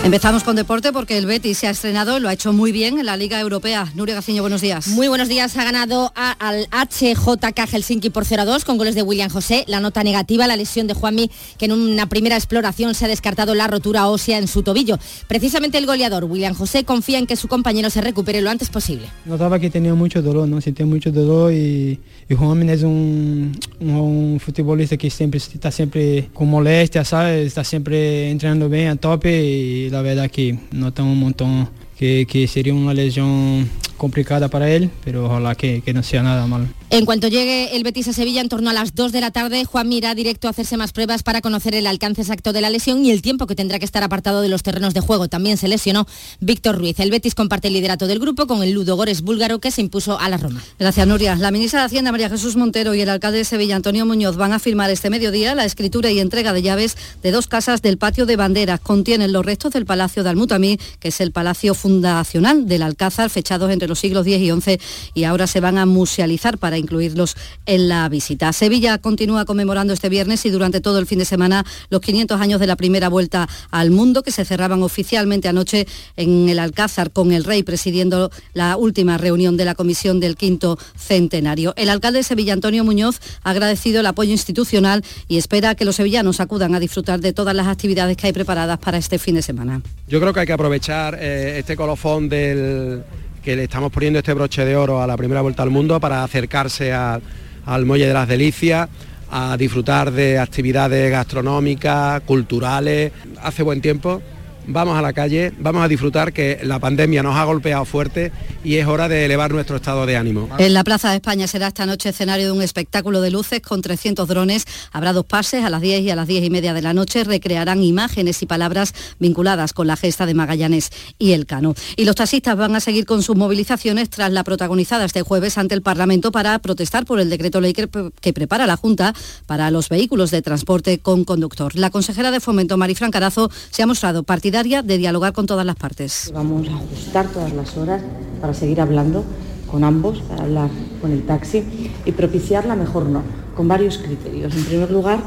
Empezamos con deporte porque el Betis se ha estrenado, lo ha hecho muy bien en la Liga Europea. Nuria Gaciño, buenos días. Muy buenos días. Ha ganado al HJK Helsinki por 0-2 con goles de William José. La nota negativa, la lesión de Juanmi, que en una primera exploración se ha descartado la rotura ósea en su tobillo. Precisamente el goleador, William José, confía en que su compañero se recupere lo antes posible. Notaba que tenía mucho dolor, ¿no? Sentía mucho dolor y, y Juanmi es un, un, futbolista que siempre está siempre con molestia, ¿sabes? Está siempre entrenando bien a tope y la verdad que notamos un montón que, que sería una lesión complicada para él, pero ojalá que, que no sea nada malo. En cuanto llegue el Betis a Sevilla en torno a las 2 de la tarde, Juan mira directo a hacerse más pruebas para conocer el alcance exacto de la lesión y el tiempo que tendrá que estar apartado de los terrenos de juego. También se lesionó Víctor Ruiz. El Betis comparte el liderato del grupo con el Ludo Gores búlgaro que se impuso a la Roma. Gracias, Nuria. La ministra de Hacienda, María Jesús Montero, y el alcalde de Sevilla, Antonio Muñoz, van a firmar este mediodía la escritura y entrega de llaves de dos casas del patio de banderas. Contienen los restos del Palacio de Almutamí, que es el palacio fundacional del Alcázar, fechados entre los siglos X y XI, y ahora se van a musealizar para incluirlos en la visita. Sevilla continúa conmemorando este viernes y durante todo el fin de semana los 500 años de la primera vuelta al mundo que se cerraban oficialmente anoche en el Alcázar con el rey presidiendo la última reunión de la comisión del quinto centenario. El alcalde de Sevilla, Antonio Muñoz, ha agradecido el apoyo institucional y espera que los sevillanos acudan a disfrutar de todas las actividades que hay preparadas para este fin de semana. Yo creo que hay que aprovechar eh, este colofón del que le estamos poniendo este broche de oro a la primera vuelta al mundo para acercarse al Muelle de las Delicias, a disfrutar de actividades gastronómicas, culturales. Hace buen tiempo, vamos a la calle, vamos a disfrutar que la pandemia nos ha golpeado fuerte y es hora de elevar nuestro estado de ánimo. En la Plaza de España será esta noche escenario de un espectáculo de luces con 300 drones. Habrá dos pases a las 10 y a las 10 y media de la noche. Recrearán imágenes y palabras vinculadas con la gesta de Magallanes y el Cano. Y los taxistas van a seguir con sus movilizaciones tras la protagonizada este jueves ante el Parlamento para protestar por el decreto ley que, que prepara la Junta para los vehículos de transporte con conductor. La consejera de Fomento, Marifran Carazo, se ha mostrado partidaria de dialogar con todas las partes. Vamos a ajustar todas las horas para seguir hablando con ambos, para hablar con el taxi y propiciar la mejor norma, con varios criterios. En primer lugar,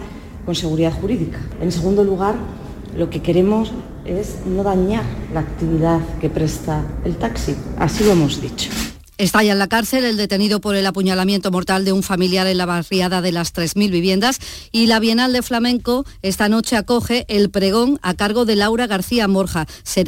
con seguridad jurídica. En segundo lugar, lo que queremos es no dañar la actividad que presta el taxi. Así lo hemos dicho. Está en la cárcel el detenido por el apuñalamiento mortal de un familiar en la barriada de las 3.000 viviendas. Y la Bienal de Flamenco esta noche acoge el pregón a cargo de Laura García Morja,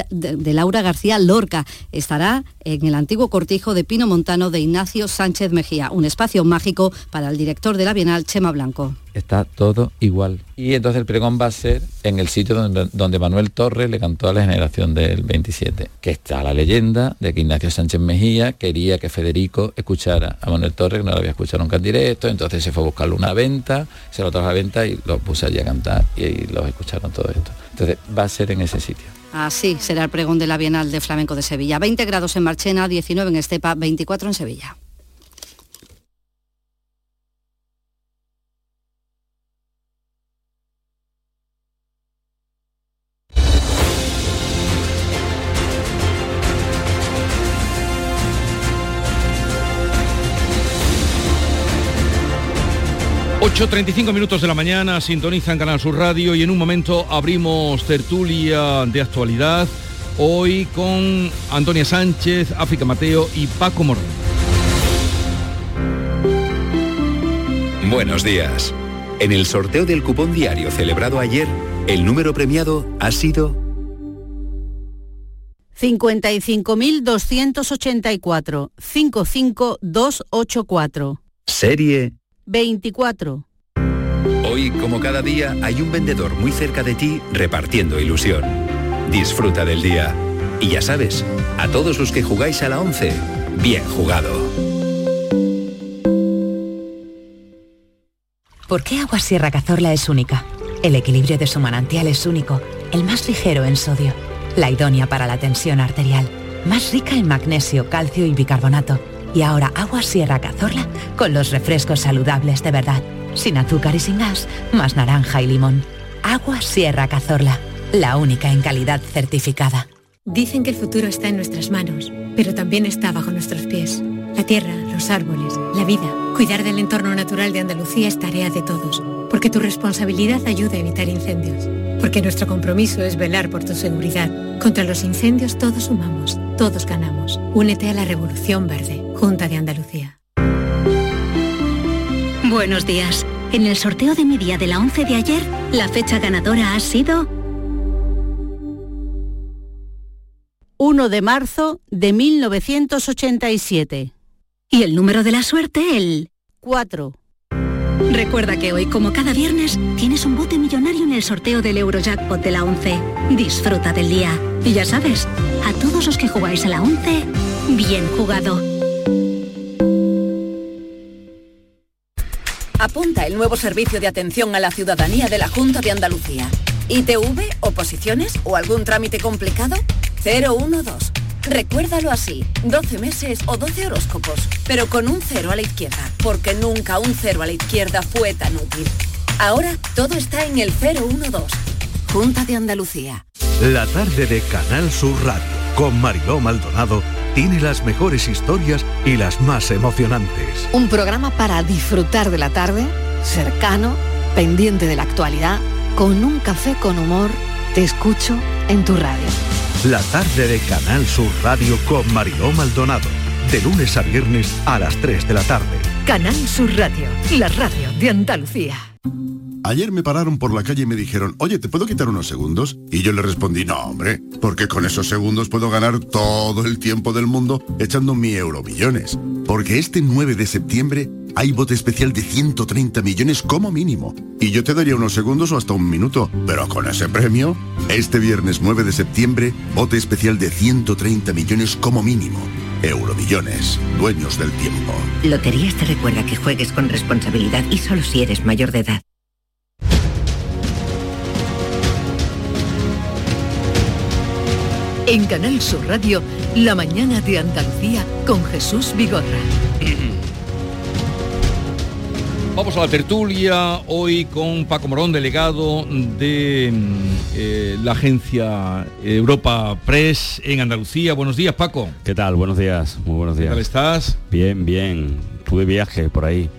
de Laura García Lorca. Estará en el antiguo cortijo de Pino Montano de Ignacio Sánchez Mejía, un espacio mágico para el director de la Bienal, Chema Blanco está todo igual. Y entonces el pregón va a ser en el sitio donde, Manuel Torres le cantó a la generación del 27, que está la leyenda de que Ignacio Sánchez Mejía quería que Federico escuchara a Manuel Torres, que no lo había escuchado nunca en directo, entonces se fue a buscarle una venta, se lo trajo a la venta y lo puse allí a cantar y, los escucharon todo esto. Entonces va a ser en ese sitio. Así será el pregón de la Bienal de Flamenco de Sevilla. 20 grados en Marchena, 19 en Estepa, 24 en Sevilla. 8.35 minutos de la mañana, sintonizan Canal Sur Radio y en un momento abrimos tertulia de actualidad, hoy con Antonia Sánchez, África Mateo y Paco Morón. Buenos días. En el sorteo del cupón diario celebrado ayer, el número premiado ha sido 55.284 55284. Serie 24. Hoy, como cada día, hay un vendedor muy cerca de ti repartiendo ilusión. Disfruta del día. Y ya sabes, a todos los que jugáis a la 11, bien jugado. ¿Por qué Agua Sierra Cazorla es única? El equilibrio de su manantial es único, el más ligero en sodio, la idónea para la tensión arterial, más rica en magnesio, calcio y bicarbonato y ahora agua Sierra Cazorla con los refrescos saludables de verdad, sin azúcar y sin gas, más naranja y limón. Agua Sierra Cazorla, la única en calidad certificada. Dicen que el futuro está en nuestras manos, pero también está bajo nuestros pies. La tierra, los árboles, la vida. Cuidar del entorno natural de Andalucía es tarea de todos, porque tu responsabilidad ayuda a evitar incendios, porque nuestro compromiso es velar por tu seguridad. Contra los incendios todos sumamos, todos ganamos. Únete a la Revolución Verde. Junta de Andalucía. Buenos días. En el sorteo de mi día de la 11 de ayer, la fecha ganadora ha sido 1 de marzo de 1987. Y el número de la suerte, el 4. Recuerda que hoy, como cada viernes, tienes un bote millonario en el sorteo del Eurojackpot de la 11. Disfruta del día. Y ya sabes, a todos los que jugáis a la 11, bien jugado. Apunta el nuevo servicio de atención a la ciudadanía de la Junta de Andalucía. ¿ITV, oposiciones o algún trámite complicado? 012. Recuérdalo así, 12 meses o 12 horóscopos, pero con un cero a la izquierda, porque nunca un cero a la izquierda fue tan útil. Ahora todo está en el 012. Junta de Andalucía. La tarde de Canal Sur Radio, con Mariló Maldonado tiene las mejores historias y las más emocionantes. Un programa para disfrutar de la tarde, cercano, pendiente de la actualidad, con un café con humor, te escucho en tu radio. La tarde de Canal Sur Radio con Mariló Maldonado, de lunes a viernes a las 3 de la tarde. Canal Sur Radio, la radio de Andalucía. Ayer me pararon por la calle y me dijeron, oye, ¿te puedo quitar unos segundos? Y yo le respondí, no, hombre, porque con esos segundos puedo ganar todo el tiempo del mundo echando mi euromillones. Porque este 9 de septiembre hay bote especial de 130 millones como mínimo. Y yo te daría unos segundos o hasta un minuto. Pero con ese premio, este viernes 9 de septiembre, bote especial de 130 millones como mínimo. Euromillones, dueños del tiempo. Loterías te recuerda que juegues con responsabilidad y solo si eres mayor de edad. En Canal Sur Radio, La mañana de Andalucía con Jesús Vigorra. Vamos a la tertulia hoy con Paco Morón, delegado de mm, eh, la agencia Europa Press en Andalucía. Buenos días, Paco. ¿Qué tal? Buenos días, muy buenos días. ¿Qué tal estás? Bien, bien. Tuve viaje por ahí.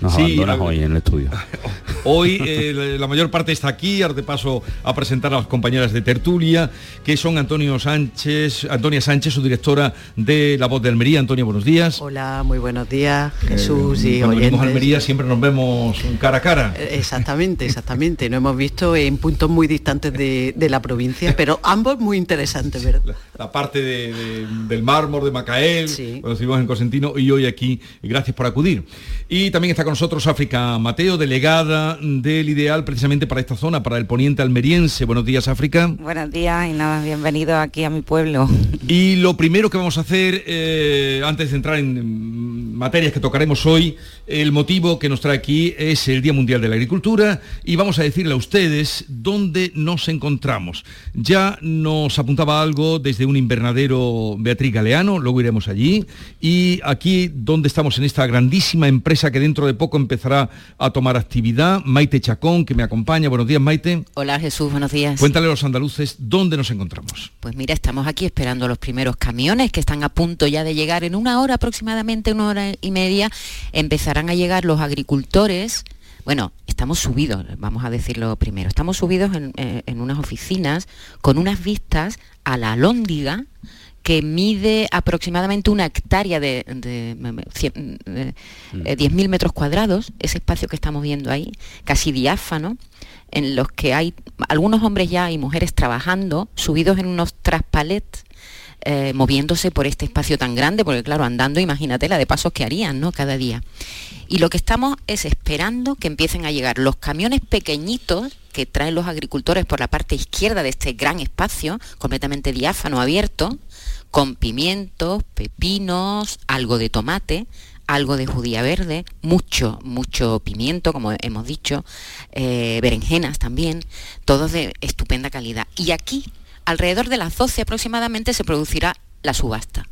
Nos abandonas hoy en el estudio. Hoy eh, la mayor parte está aquí, ahora te paso a presentar a las compañeras de tertulia, que son Antonio Sánchez, Antonia Sánchez, su directora de La Voz de Almería. Antonia, buenos días. Hola, muy buenos días, Jesús y Cuando venimos a oyentes. Almería siempre nos vemos cara a cara. Eh, Exactamente, exactamente. Nos hemos visto en puntos muy distantes de, de la provincia, pero ambos muy interesantes, ¿verdad? la parte de- de- del mármol de Macael, cuando estuvimos en Cosentino y hoy aquí. Gracias por acudir. Y también está con nosotros África Mateo, delegada del Ideal precisamente para esta zona, para el poniente almeriense. Buenos días, África. Buenos días y nada, bienvenido aquí a mi pueblo. Y lo primero que vamos a hacer, eh, antes de entrar en materias que tocaremos hoy, el motivo que nos trae aquí es el Día Mundial de la Agricultura y vamos a decirle a ustedes dónde nos encontramos. Ya nos apuntaba algo desde un invernadero Beatriz Galeano, luego iremos allí, y aquí donde estamos en esta grandísima empresa que dentro de poco empezará a tomar actividad, Maite Chacón, que me acompaña. Buenos días, Maite. Hola Jesús, buenos días. Cuéntale a los andaluces dónde nos encontramos. Pues mira, estamos aquí esperando los primeros camiones que están a punto ya de llegar. En una hora aproximadamente, una hora y media, empezarán a llegar los agricultores. Bueno, estamos subidos, vamos a decirlo primero. Estamos subidos en, eh, en unas oficinas con unas vistas a la alhóndiga que mide aproximadamente una hectárea de, de, de, eh, 10.000 metros cuadrados, ese espacio que estamos viendo ahí, casi diáfano, en los que hay algunos hombres ya y mujeres trabajando, subidos en unos traspalets, eh, moviéndose por este espacio tan grande, porque claro, andando, imagínate la de pasos que harían, ¿no? Cada día. Y lo que estamos es esperando que empiecen a llegar los camiones pequeñitos que traen los agricultores por la parte izquierda de este gran espacio, completamente diáfano, abierto, con pimientos, pepinos, algo de tomate, algo de judía verde, mucho, mucho pimiento, como hemos dicho, eh, berenjenas también, todos de estupenda calidad. Y aquí, alrededor de las 12 aproximadamente, se producirá la subasta.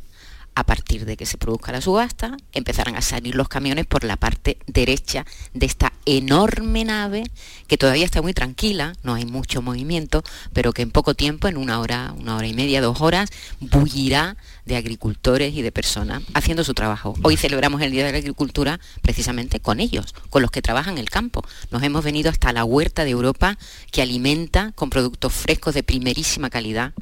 A partir de que se produzca la subasta, empezarán a salir los camiones por la parte derecha de esta enorme nave que todavía está muy tranquila, no hay mucho movimiento, pero que en poco tiempo, en una hora, una hora y media, dos horas, bullirá de agricultores y de personas haciendo su trabajo. Hoy celebramos el Día de la Agricultura precisamente con ellos, con los que trabajan el campo. Nos hemos venido hasta la huerta de Europa que alimenta con productos frescos de primerísima calidad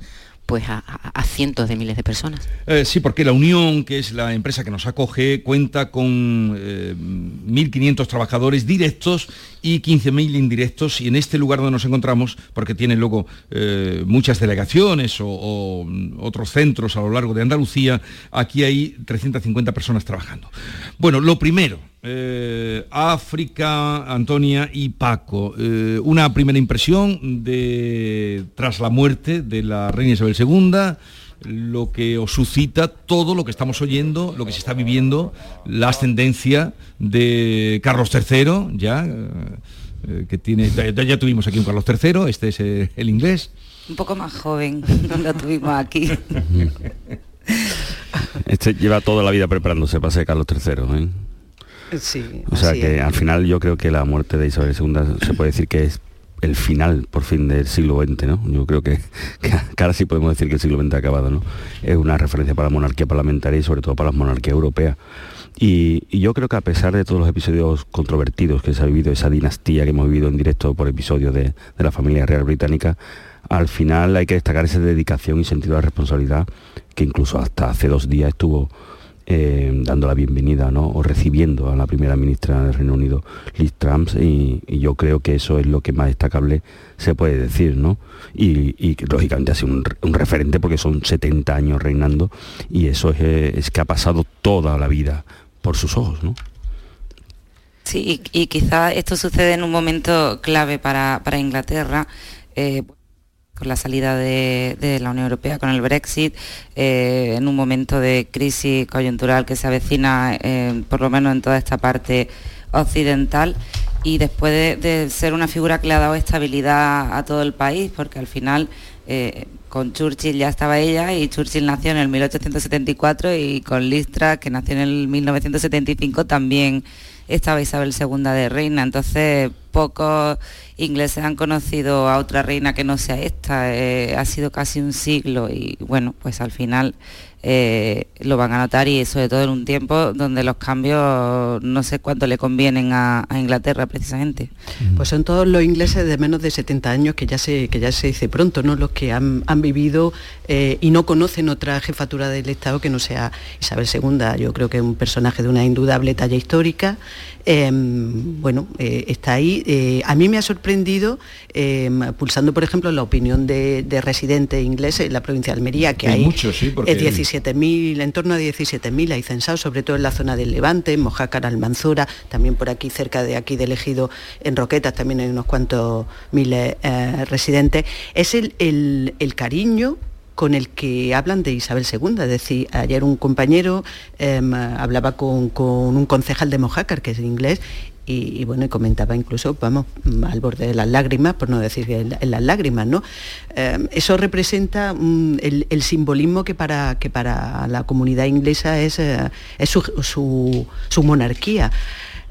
pues a, cientos de miles de personas. Eh, sí, porque la Unión, que es la empresa que nos acoge, cuenta con eh, 1.500 trabajadores directos y 15.000 indirectos y en este lugar donde nos encontramos, porque tiene luego eh, muchas delegaciones o, o, mm, otros centros a lo largo de Andalucía, aquí hay 350 personas trabajando. Bueno, lo primero, eh, África, Antonia y Paco. eh, una primera impresión de tras la muerte de la reina Isabel II, lo que os suscita todo lo que estamos oyendo, lo que se está viviendo, la ascendencia de Carlos III, ya, eh, que tiene, ya, ya tuvimos aquí un Carlos III, este es eh, el inglés. Un poco más joven, lo tuvimos aquí. Este lleva toda la vida preparándose para ser Carlos III. Sí, O sea que es. al final yo creo que la muerte de Isabel II se puede decir que es el final por fin del siglo XX, ¿no? Yo creo que, que ahora sí podemos decir que el siglo XX ha acabado, ¿no? Es una referencia para la monarquía parlamentaria y sobre todo para las monarquías europeas. Y, y yo creo que a pesar de todos los episodios controvertidos que se ha vivido, esa dinastía que hemos vivido en directo por episodios de, de la familia real británica, al final hay que destacar esa dedicación y sentido de responsabilidad que incluso hasta hace dos días estuvo eh, dando la bienvenida ¿no? o recibiendo a la primera ministra del Reino Unido, Liz Truss, y, yo creo que eso es lo que más destacable se puede decir, ¿no? Y, y lógicamente ha sido un, re- un referente porque son 70 años reinando y eso es, eh, es que ha pasado toda la vida por sus ojos, ¿no? Sí, y, y quizá esto sucede en un momento clave para, para Inglaterra, eh, con la salida de, la Unión Europea, con el Brexit, eh, en un momento de crisis coyuntural que se avecina, eh, por lo menos en toda esta parte occidental, y después de, de ser una figura que le ha dado estabilidad a todo el país, porque al final eh, con Churchill ya estaba ella y Churchill nació en el 1874 y con Listra, que nació en el 1975, también estaba Isabel II de reina. Entonces, pocos ingleses han conocido a otra reina que no sea esta. Eh, ha sido casi un siglo y bueno, pues al final eh, lo van a notar y sobre todo en un tiempo donde los cambios no sé cuánto le convienen a, Inglaterra precisamente. Pues son todos los ingleses de menos de 70 años que ya se, que ya se dice pronto, ¿no? Los que han, vivido eh, y no conocen otra jefatura del Estado que no sea Isabel II. Yo creo que es un personaje de una indudable talla histórica. Em, bueno, eh, está ahí. a mí me ha sorprendido, em, pulsando por ejemplo la opinión de, residentes ingleses en la provincia de Almería, que hay, muchos, sí, porque... 17.000, en torno a 17.000 hay censados, sobre todo en la zona del Levante, en Mojácar, Almanzora, también por aquí cerca de aquí del Ejido, en Roquetas también hay unos cuantos miles eh, residentes. Es el, el, cariño con el que hablan de Isabel II. Es decir, ayer un compañero em, hablaba con, un concejal de Mojácar, que es inglés, y, bueno, comentaba incluso, vamos, al borde de las lágrimas, por no decir en, las lágrimas, ¿no? Eh, eso representa mm, el, simbolismo que para, que para la comunidad inglesa es, eh, es su, monarquía.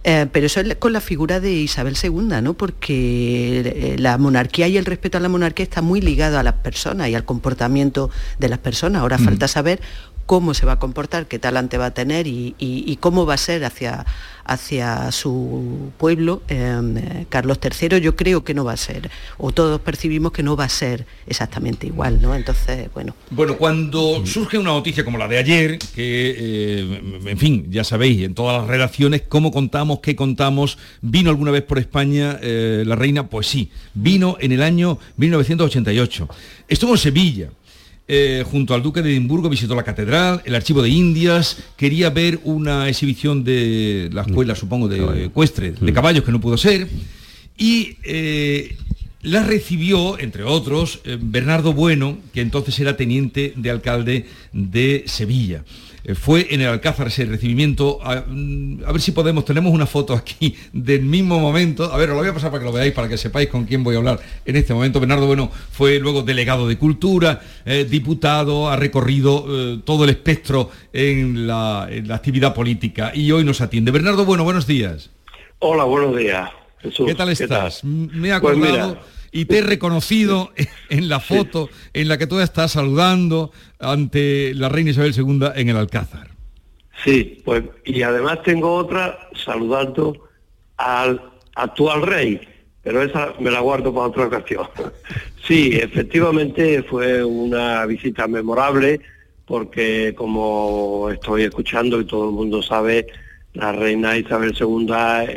Eh, pero eso es con la figura de Isabel II, ¿no? porque la monarquía y el respeto a la monarquía está muy ligado a las personas y al comportamiento de las personas. Ahora mm. falta saber cómo se va a comportar, qué talante va a tener y, cómo va a ser hacia, hacia su pueblo. Eh, Carlos III yo creo que no va a ser, o todos percibimos que no va a ser exactamente igual, ¿no? Entonces, bueno. Bueno, cuando surge una noticia como la de ayer, que, eh, en fin, ya sabéis, en todas las relaciones, cómo contamos, qué contamos, vino alguna vez por España eh, la reina, pues sí, vino en el año 1988. Estuvo en Sevilla eh, junto al duque de Edimburgo visitó la catedral, el archivo de Indias, quería ver una exhibición de la escuela, mm. supongo, de ecuestre, de mm. caballos, que no pudo ser, y eh, la recibió, entre otros, eh, Bernardo Bueno, que entonces era teniente de alcalde de Sevilla. Eh, fue en el Alcázar ese recibimiento. Mm, a, ver si podemos, tenemos una foto aquí del mismo momento. A ver, os lo voy a pasar para que lo veáis, para que sepáis con quién voy a hablar en este momento. Bernardo Bueno fue luego delegado de Cultura, eh, diputado, ha recorrido eh, todo el espectro en la, actividad política y hoy nos atiende. Bernardo Bueno, buenos días. Hola, buenos días. ¿Qué tal estás? Me he pues acordado y te he reconocido en la foto en la que tú estás saludando ante la reina Isabel II en el Alcázar. Sí, pues y además tengo otra saludando al actual rey, pero esa me la guardo para otra ocasión. sí, efectivamente fue una visita memorable porque como estoy escuchando y todo el mundo sabe, la reina Isabel II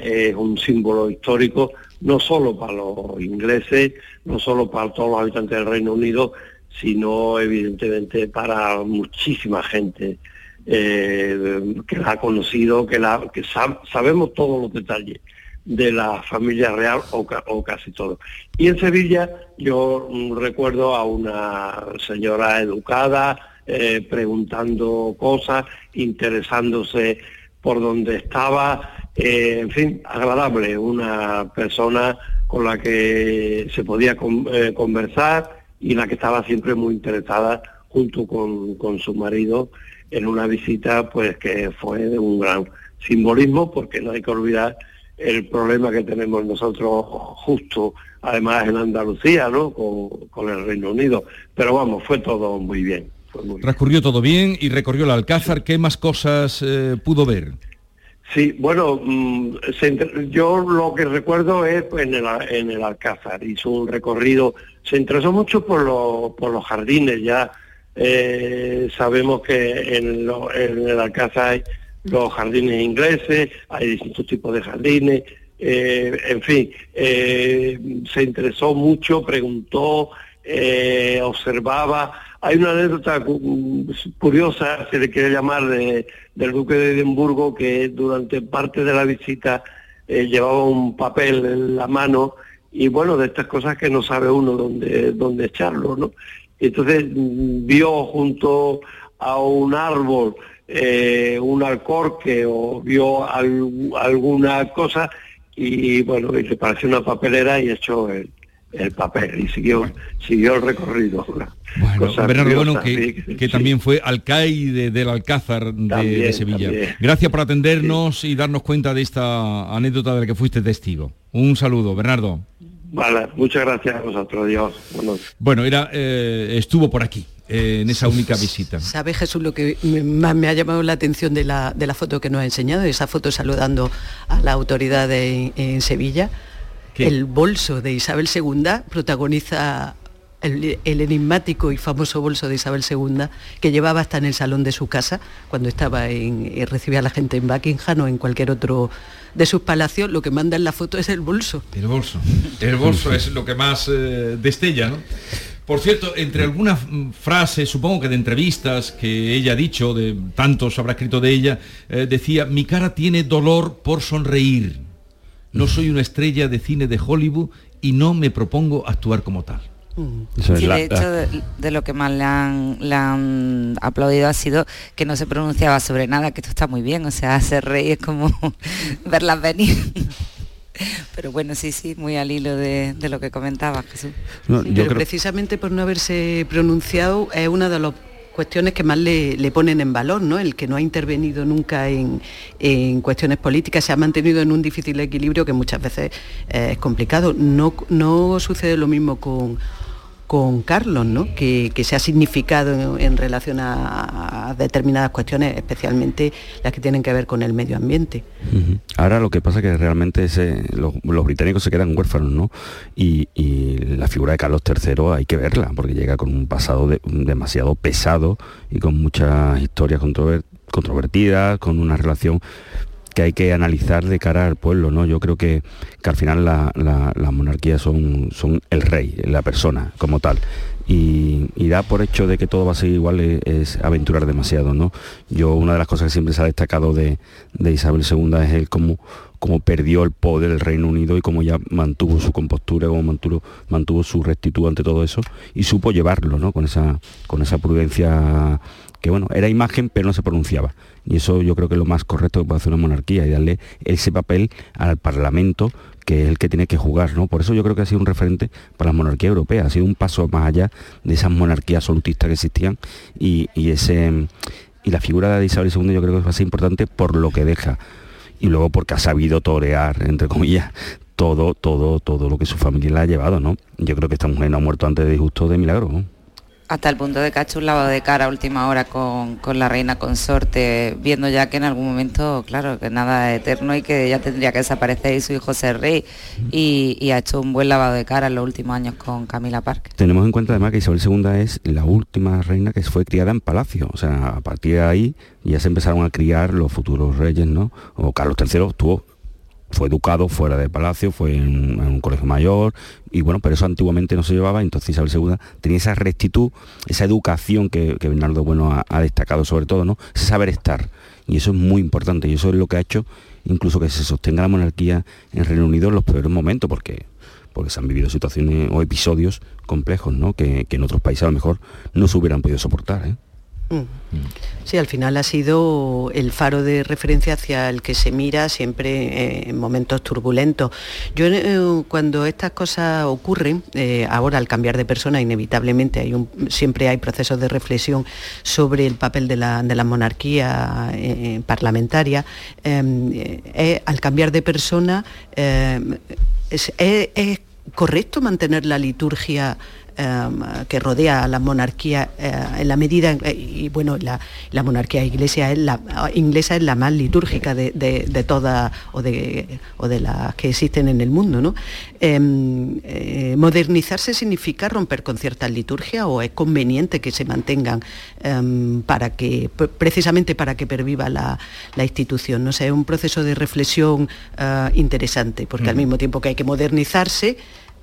es un símbolo histórico no solo para los ingleses, no solo para todos los habitantes del Reino Unido, sino evidentemente para muchísima gente eh, que la ha conocido, que, la, que sabemos todos los detalles de la familia real o, casi todo. Y en Sevilla yo recuerdo a una señora educada, eh, preguntando cosas, interesándose por donde estaba, eh, en fin, agradable, una persona con la que se podía eh, conversar y la que estaba siempre muy interesada junto con, su marido en una visita pues que fue de un gran simbolismo porque no hay que olvidar el problema que tenemos nosotros justo además en Andalucía, ¿no? Con, el Reino Unido. Pero vamos, fue todo muy bien. Transcurrió todo bien y recorrió el Alcázar. ¿Qué más cosas eh, pudo ver? Sí, bueno, mm, yo lo que recuerdo es en el, en el Alcázar, hizo un recorrido, se interesó mucho por, los jardines, ya eh, sabemos que en, el Alcázar hay los jardines ingleses, hay distintos tipos de jardines, eh, en fin, eh, se interesó mucho, preguntó, observaba, hay una anécdota curiosa, se le quiere llamar, del duque de Edimburgo, que durante parte de la visita eh, llevaba un papel en la mano y bueno, de estas cosas que no sabe uno dónde, dónde echarlo, ¿no? entonces mm, vio junto a un árbol eh, un alcorque o vio alguna cosa y bueno, y le pareció una papelera y echó el, el papel y siguió, siguió el recorrido. Bueno, Bernardo Bueno, que, también fue alcaide del Alcázar de, Sevilla. Gracias por atendernos y darnos cuenta de esta anécdota de la que fuiste testigo. Un saludo, Bernardo. Vale, muchas gracias a vosotros, Dios. Bueno, era, eh, estuvo por aquí. Eh, en esa única visita. ¿Sabe Jesús lo que más me ha llamado la atención de la, de la foto que nos ha enseñado? Esa foto saludando a la autoridad en Sevilla. El bolso de Isabel II protagoniza el, enigmático y famoso bolso de Isabel II que llevaba hasta en el salón de su casa cuando estaba en, eh, recibía a la gente en Buckingham o en cualquier otro de sus palacios, lo que manda en la foto es el bolso. El bolso. El bolso es lo que más eh, destella, ¿no? Por cierto, entre algunas frases, supongo que de entrevistas que ella ha dicho, de tantos habrá escrito de ella, eh, decía, mi cara tiene dolor por sonreír. No soy una estrella de cine de Hollywood y no me propongo actuar como tal. de hecho, de, lo que más le han, aplaudido ha sido que no se pronunciaba sobre nada, que esto está muy bien, o sea, hacer rey es como verlas venir. Pero bueno, sí, sí, muy al hilo de, lo que comentaba Jesús. pero precisamente por no haberse pronunciado es uno de los cuestiones que más le, ponen en valor, ¿no? El que no ha intervenido nunca en, cuestiones políticas, se ha mantenido en un difícil equilibrio que muchas veces eh, es complicado. No, no sucede lo mismo con con Carlos, ¿no? que, se ha significado en, relación a, determinadas cuestiones, especialmente las que tienen que ver con el medio ambiente. Ahora lo que pasa es que realmente los, británicos se quedan huérfanos, ¿no? Y, la figura de Carlos III hay que verla, porque llega con un pasado demasiado pesado y con muchas historias controvertidas, con una relación que hay que analizar de cara al pueblo, ¿no? Yo creo que, que al final las monarquías son, son el rey, la persona como tal. Y, da por hecho de que todo va a ser igual es, aventurar demasiado, ¿no? Yo una de las cosas que siempre se ha destacado de, Isabel II es el cómo, cómo, perdió el poder el Reino Unido y cómo ya mantuvo su compostura, cómo mantuvo, mantuvo su rectitud ante todo eso y supo llevarlo, ¿no? Con esa, con esa prudencia que bueno, era imagen pero no se pronunciaba. Y eso yo creo que es lo más correcto que puede hacer una monarquía y darle ese papel al Parlamento que es el que tiene que jugar, ¿no? Por eso yo creo que ha sido un referente para la monarquía europea, ha sido un paso más allá de esas monarquías absolutistas que existían y, ese y la figura de Isabel II yo creo que va a ser importante por lo que deja y luego porque ha sabido torear, entre comillas, todo, todo, todo lo que su familia le ha llevado, ¿no? Yo creo que esta mujer no ha muerto antes de justo de milagro. Hasta el punto de que ha hecho un lavado de cara a última hora con, la reina consorte, viendo ya que en algún momento, claro, que nada es eterno y que ya tendría que desaparecer y su hijo ser rey. Y, ha hecho un buen lavado de cara en los últimos años con Camila Parker. Tenemos en cuenta además que Isabel II es la última reina que fue criada en palacio. O sea, a partir de ahí ya se empezaron a criar los futuros reyes, ¿no? O Carlos III tuvo fue educado fuera de palacio, fue en, un colegio mayor, y bueno, pero eso antiguamente no se llevaba, entonces Isabel II tenía esa rectitud, esa educación que, Bernardo Bueno ha, destacado sobre todo, ¿no? Ese saber estar. Y eso es muy importante, y eso es lo que ha hecho incluso que se sostenga la monarquía en Reino Unido en los peores momentos, porque porque se han vivido situaciones o episodios complejos, ¿no? Que, en otros países a lo mejor no se hubieran podido soportar. ¿eh? Sí, al final ha sido el faro de referencia hacia el que se mira siempre eh, en momentos turbulentos. Yo eh, cuando estas cosas ocurren, eh, ahora al cambiar de persona inevitablemente hay siempre hay procesos de reflexión sobre el papel de la, monarquía parlamentaria, al cambiar de persona es correcto mantener la liturgia Em, que rodea a la monarquía eh, en la medida, eh, y bueno, la, monarquía iglesia es la, inglesa es la más litúrgica de, todas o de, o de las que existen en el mundo. ¿no? Em, eh, ¿Modernizarse significa romper con ciertas liturgias o es conveniente que se mantengan em, para que, precisamente para que perviva la, institución? No sé, es un proceso de reflexión interesante, porque al mismo tiempo que hay que modernizarse,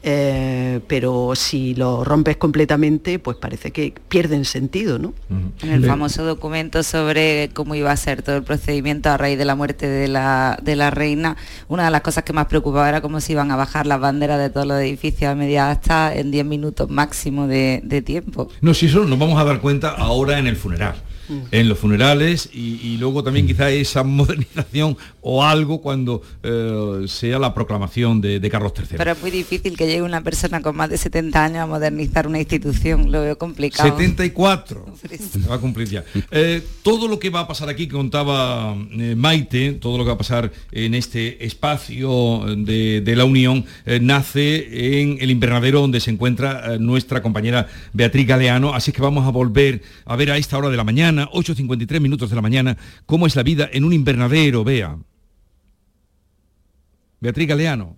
eh, pero si lo rompes completamente, pues parece que pierden sentido, ¿no? En el famoso documento sobre cómo iba a ser todo el procedimiento a raíz de la muerte de la, de la reina, una de las cosas que más preocupaba era cómo se iban a bajar las banderas de todos los edificios a media hasta en 10 minutos máximo de, tiempo. No, si eso nos vamos a dar cuenta ahora en el funeral en los funerales y, luego también quizá esa modernización o algo cuando eh, sea la proclamación de, Carlos III. Pero es muy difícil que llegue una persona con más de 70 años a modernizar una institución, lo veo complicado. 74, va a cumplir ya. Eh, todo lo que va a pasar aquí, que contaba eh, Maite, todo lo que va a pasar en este espacio de, de la Unión, nace en el invernadero donde se encuentra nuestra compañera Beatriz Galeano, así que vamos a volver a ver a esta hora de la mañana, 8.53 minutos de la mañana, cómo es la vida en un invernadero, vea. Beatriz Galeano.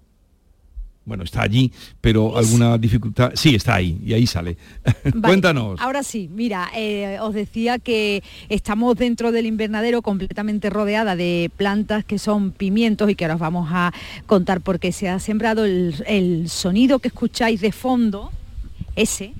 Bueno, está allí, pero alguna dificultad. Sí, está ahí y ahí sale. Cuéntanos. Ahora sí, mira, eh, os decía que estamos dentro del invernadero completamente rodeada de plantas que son pimientos y que ahora os vamos a contar porque se ha sembrado el, el sonido que escucháis de fondo, ese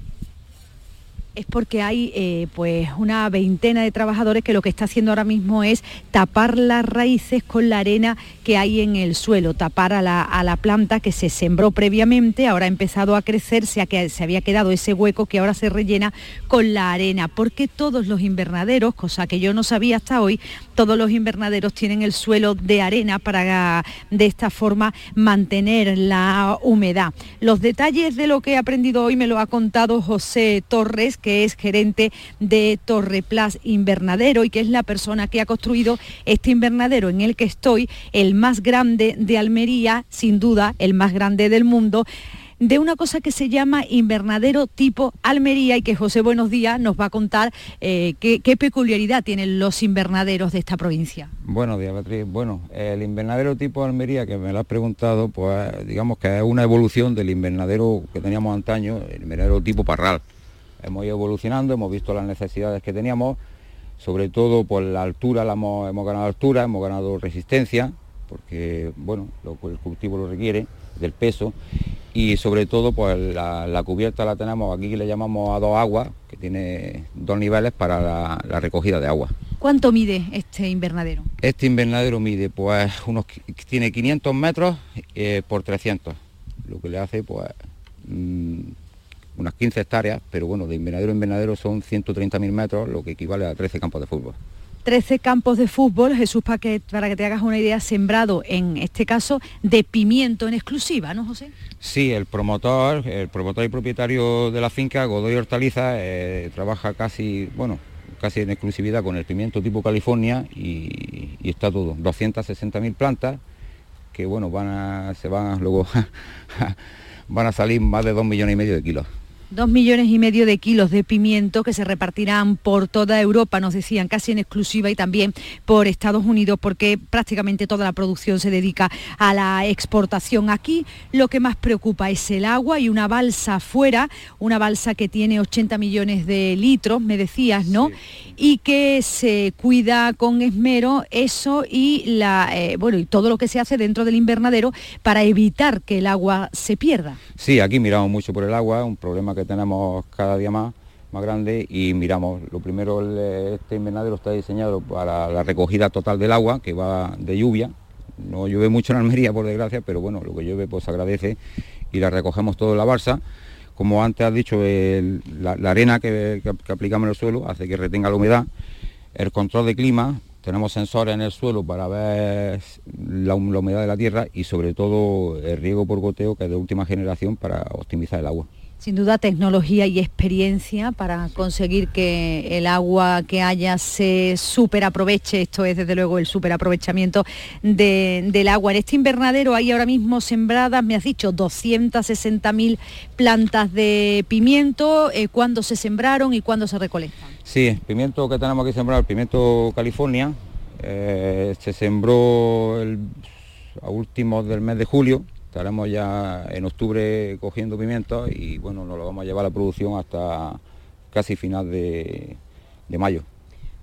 es porque hay eh, pues una veintena de trabajadores que lo que está haciendo ahora mismo es tapar las raíces con la arena que hay en el suelo, tapar a la, planta que se sembró previamente, ahora ha empezado a crecer, se, se había quedado ese hueco que ahora se rellena con la arena, porque todos los invernaderos, cosa que yo no sabía hasta hoy, todos los invernaderos tienen el suelo de arena para de esta forma mantener la humedad. Los detalles de lo que he aprendido hoy me lo ha contado José Torres, que es gerente de Torreplas Invernadero y que es la persona que ha construido este invernadero en el que estoy, el más grande de Almería, sin duda el más grande del mundo de una cosa que se llama invernadero tipo Almería y que José Buenos Días nos va a contar eh, qué, peculiaridad tienen los invernaderos de esta provincia. Buenos días, Beatriz. Bueno, el invernadero tipo Almería que me lo has preguntado, pues digamos que es una evolución del invernadero que teníamos antaño, el invernadero tipo Parral hemos ido evolucionando, hemos visto las necesidades que teníamos, sobre todo por la altura, la hemos, ganado altura, hemos ganado resistencia, porque bueno, el cultivo lo requiere, del peso, y sobre todo pues la, cubierta la tenemos, aquí le llamamos a dos aguas, que tiene dos niveles para la, recogida de agua. ¿Cuánto mide este invernadero? Este invernadero mide pues unos tiene 500 metros eh, por 300, lo que le hace pues mm, unas 15 hectáreas, pero bueno, de invernadero a invernadero son 130.000 metros, lo que equivale a 13 campos de fútbol. 13 campos de fútbol, Jesús, para que, para que te hagas una idea, sembrado en este caso de pimiento en exclusiva, ¿no, José? Sí, el promotor, el promotor y propietario de la finca, Godoy Hortaliza, eh, trabaja casi, bueno, casi en exclusividad con el pimiento tipo California y, está todo, 260.000 plantas que bueno, van a, se van luego van a salir más de 2 millones y medio de kilos. Dos millones y medio de kilos de pimiento que se repartirán por toda Europa, nos decían, casi en exclusiva y también por Estados Unidos, porque prácticamente toda la producción se dedica a la exportación. Aquí lo que más preocupa es el agua y una balsa afuera, una balsa que tiene 80 millones de litros, me decías, ¿no? Y que se cuida con esmero eso y la eh, bueno y todo lo que se hace dentro del invernadero para evitar que el agua se pierda. Sí, aquí miramos mucho por el agua, un problema que tenemos cada día más, más grande y miramos, lo primero este invernadero está diseñado para la recogida total del agua que va de lluvia, no llueve mucho en Almería por desgracia, pero bueno, lo que llueve pues agradece y la recogemos todo en la balsa. Como antes has dicho, la, arena que, aplicamos en el suelo hace que retenga la humedad. El control de clima, tenemos sensores en el suelo para ver la, la, humedad de la tierra y sobre todo el riego por goteo, que es de última generación para optimizar el agua sin duda tecnología y experiencia para conseguir que el agua que haya se superaproveche. Esto es desde luego el superaprovechamiento del agua. En este invernadero hay ahora mismo sembradas, me has dicho, 260.000 plantas de pimiento. Eh, ¿Cuándo se sembraron y cuándo se recolectan? Sí, el pimiento que tenemos aquí sembrado, el pimiento California, eh, se sembró a últimos del mes de julio Estaremos ya en octubre cogiendo pimientos y bueno, nos lo vamos a llevar a la producción hasta casi final de, de mayo.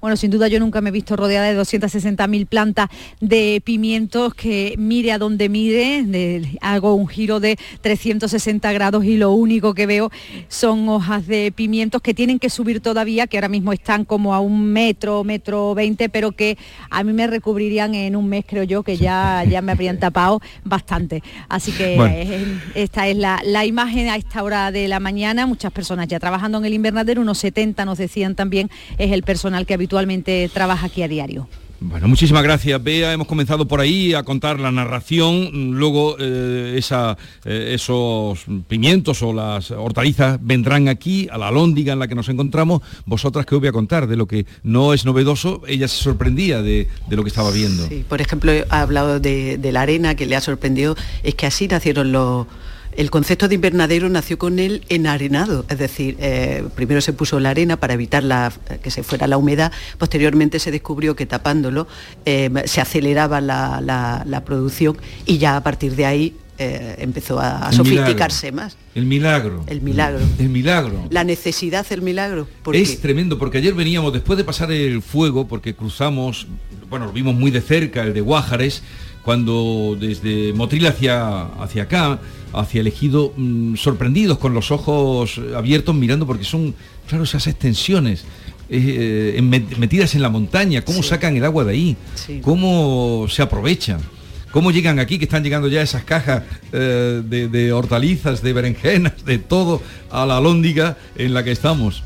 Bueno, sin duda yo nunca me he visto rodeada de 260.000 plantas de pimientos que mire a donde mire, hago un giro de 360 grados y lo único que veo son hojas de pimientos que tienen que subir todavía, que ahora mismo están como a un metro, metro 20, pero que a mí me recubrirían en un mes, creo yo, que ya, ya me habrían tapado bastante. Así que esta es la, la imagen a esta hora de la mañana, muchas personas ya trabajando en el invernadero, unos 70 nos decían también, es el personal que habitualmente habitualmente trabaja aquí a diario. Bueno, muchísimas gracias, Bea. Hemos comenzado por ahí a contar la narración, luego eh, esa, eh, esos pimientos o las hortalizas vendrán aquí, a la lóndiga en la que nos encontramos. Vosotras, ¿qué os voy a contar? De lo que no es novedoso, ella se sorprendía de, de lo que estaba viendo. Sí, por ejemplo, ha hablado de, de la arena que le ha sorprendido, es que así nacieron los el concepto de invernadero nació con el enarenado, es decir, eh, primero se puso la arena para evitar que se fuera la humedad, posteriormente se descubrió que tapándolo eh, se aceleraba la, producción y ya a partir de ahí eh, empezó a, sofisticarse más. El milagro. El milagro. El milagro. La necesidad del milagro. Es tremendo, porque ayer veníamos, después de pasar el fuego, porque cruzamos, bueno, lo vimos muy de cerca, el de Guájares, cuando desde Motril hacia, hacia acá, hacia el ejido, mm, sorprendidos con los ojos abiertos mirando porque son, claro, esas extensiones. Eh, metidas en la montaña, cómo sacan el agua de ahí, cómo se aprovechan, cómo llegan aquí, que están llegando ya esas cajas eh, de, de, hortalizas, de berenjenas, de todo a la lóndiga en la que estamos.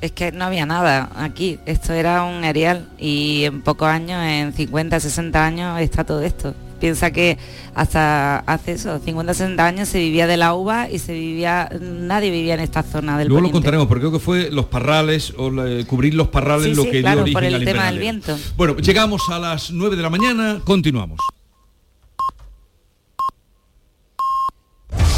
Es que no había nada aquí, esto era un areal y en pocos años, en 50, 60 años, está todo esto. Piensa que hasta hace eso, 50, 60 años se vivía de la uva y se vivía, nadie vivía en esta zona del Luego lo contaremos, porque creo que fue los parrales o cubrir los parrales lo que claro, dio por el tema del viento. Bueno, llegamos a las 9 de la mañana, continuamos.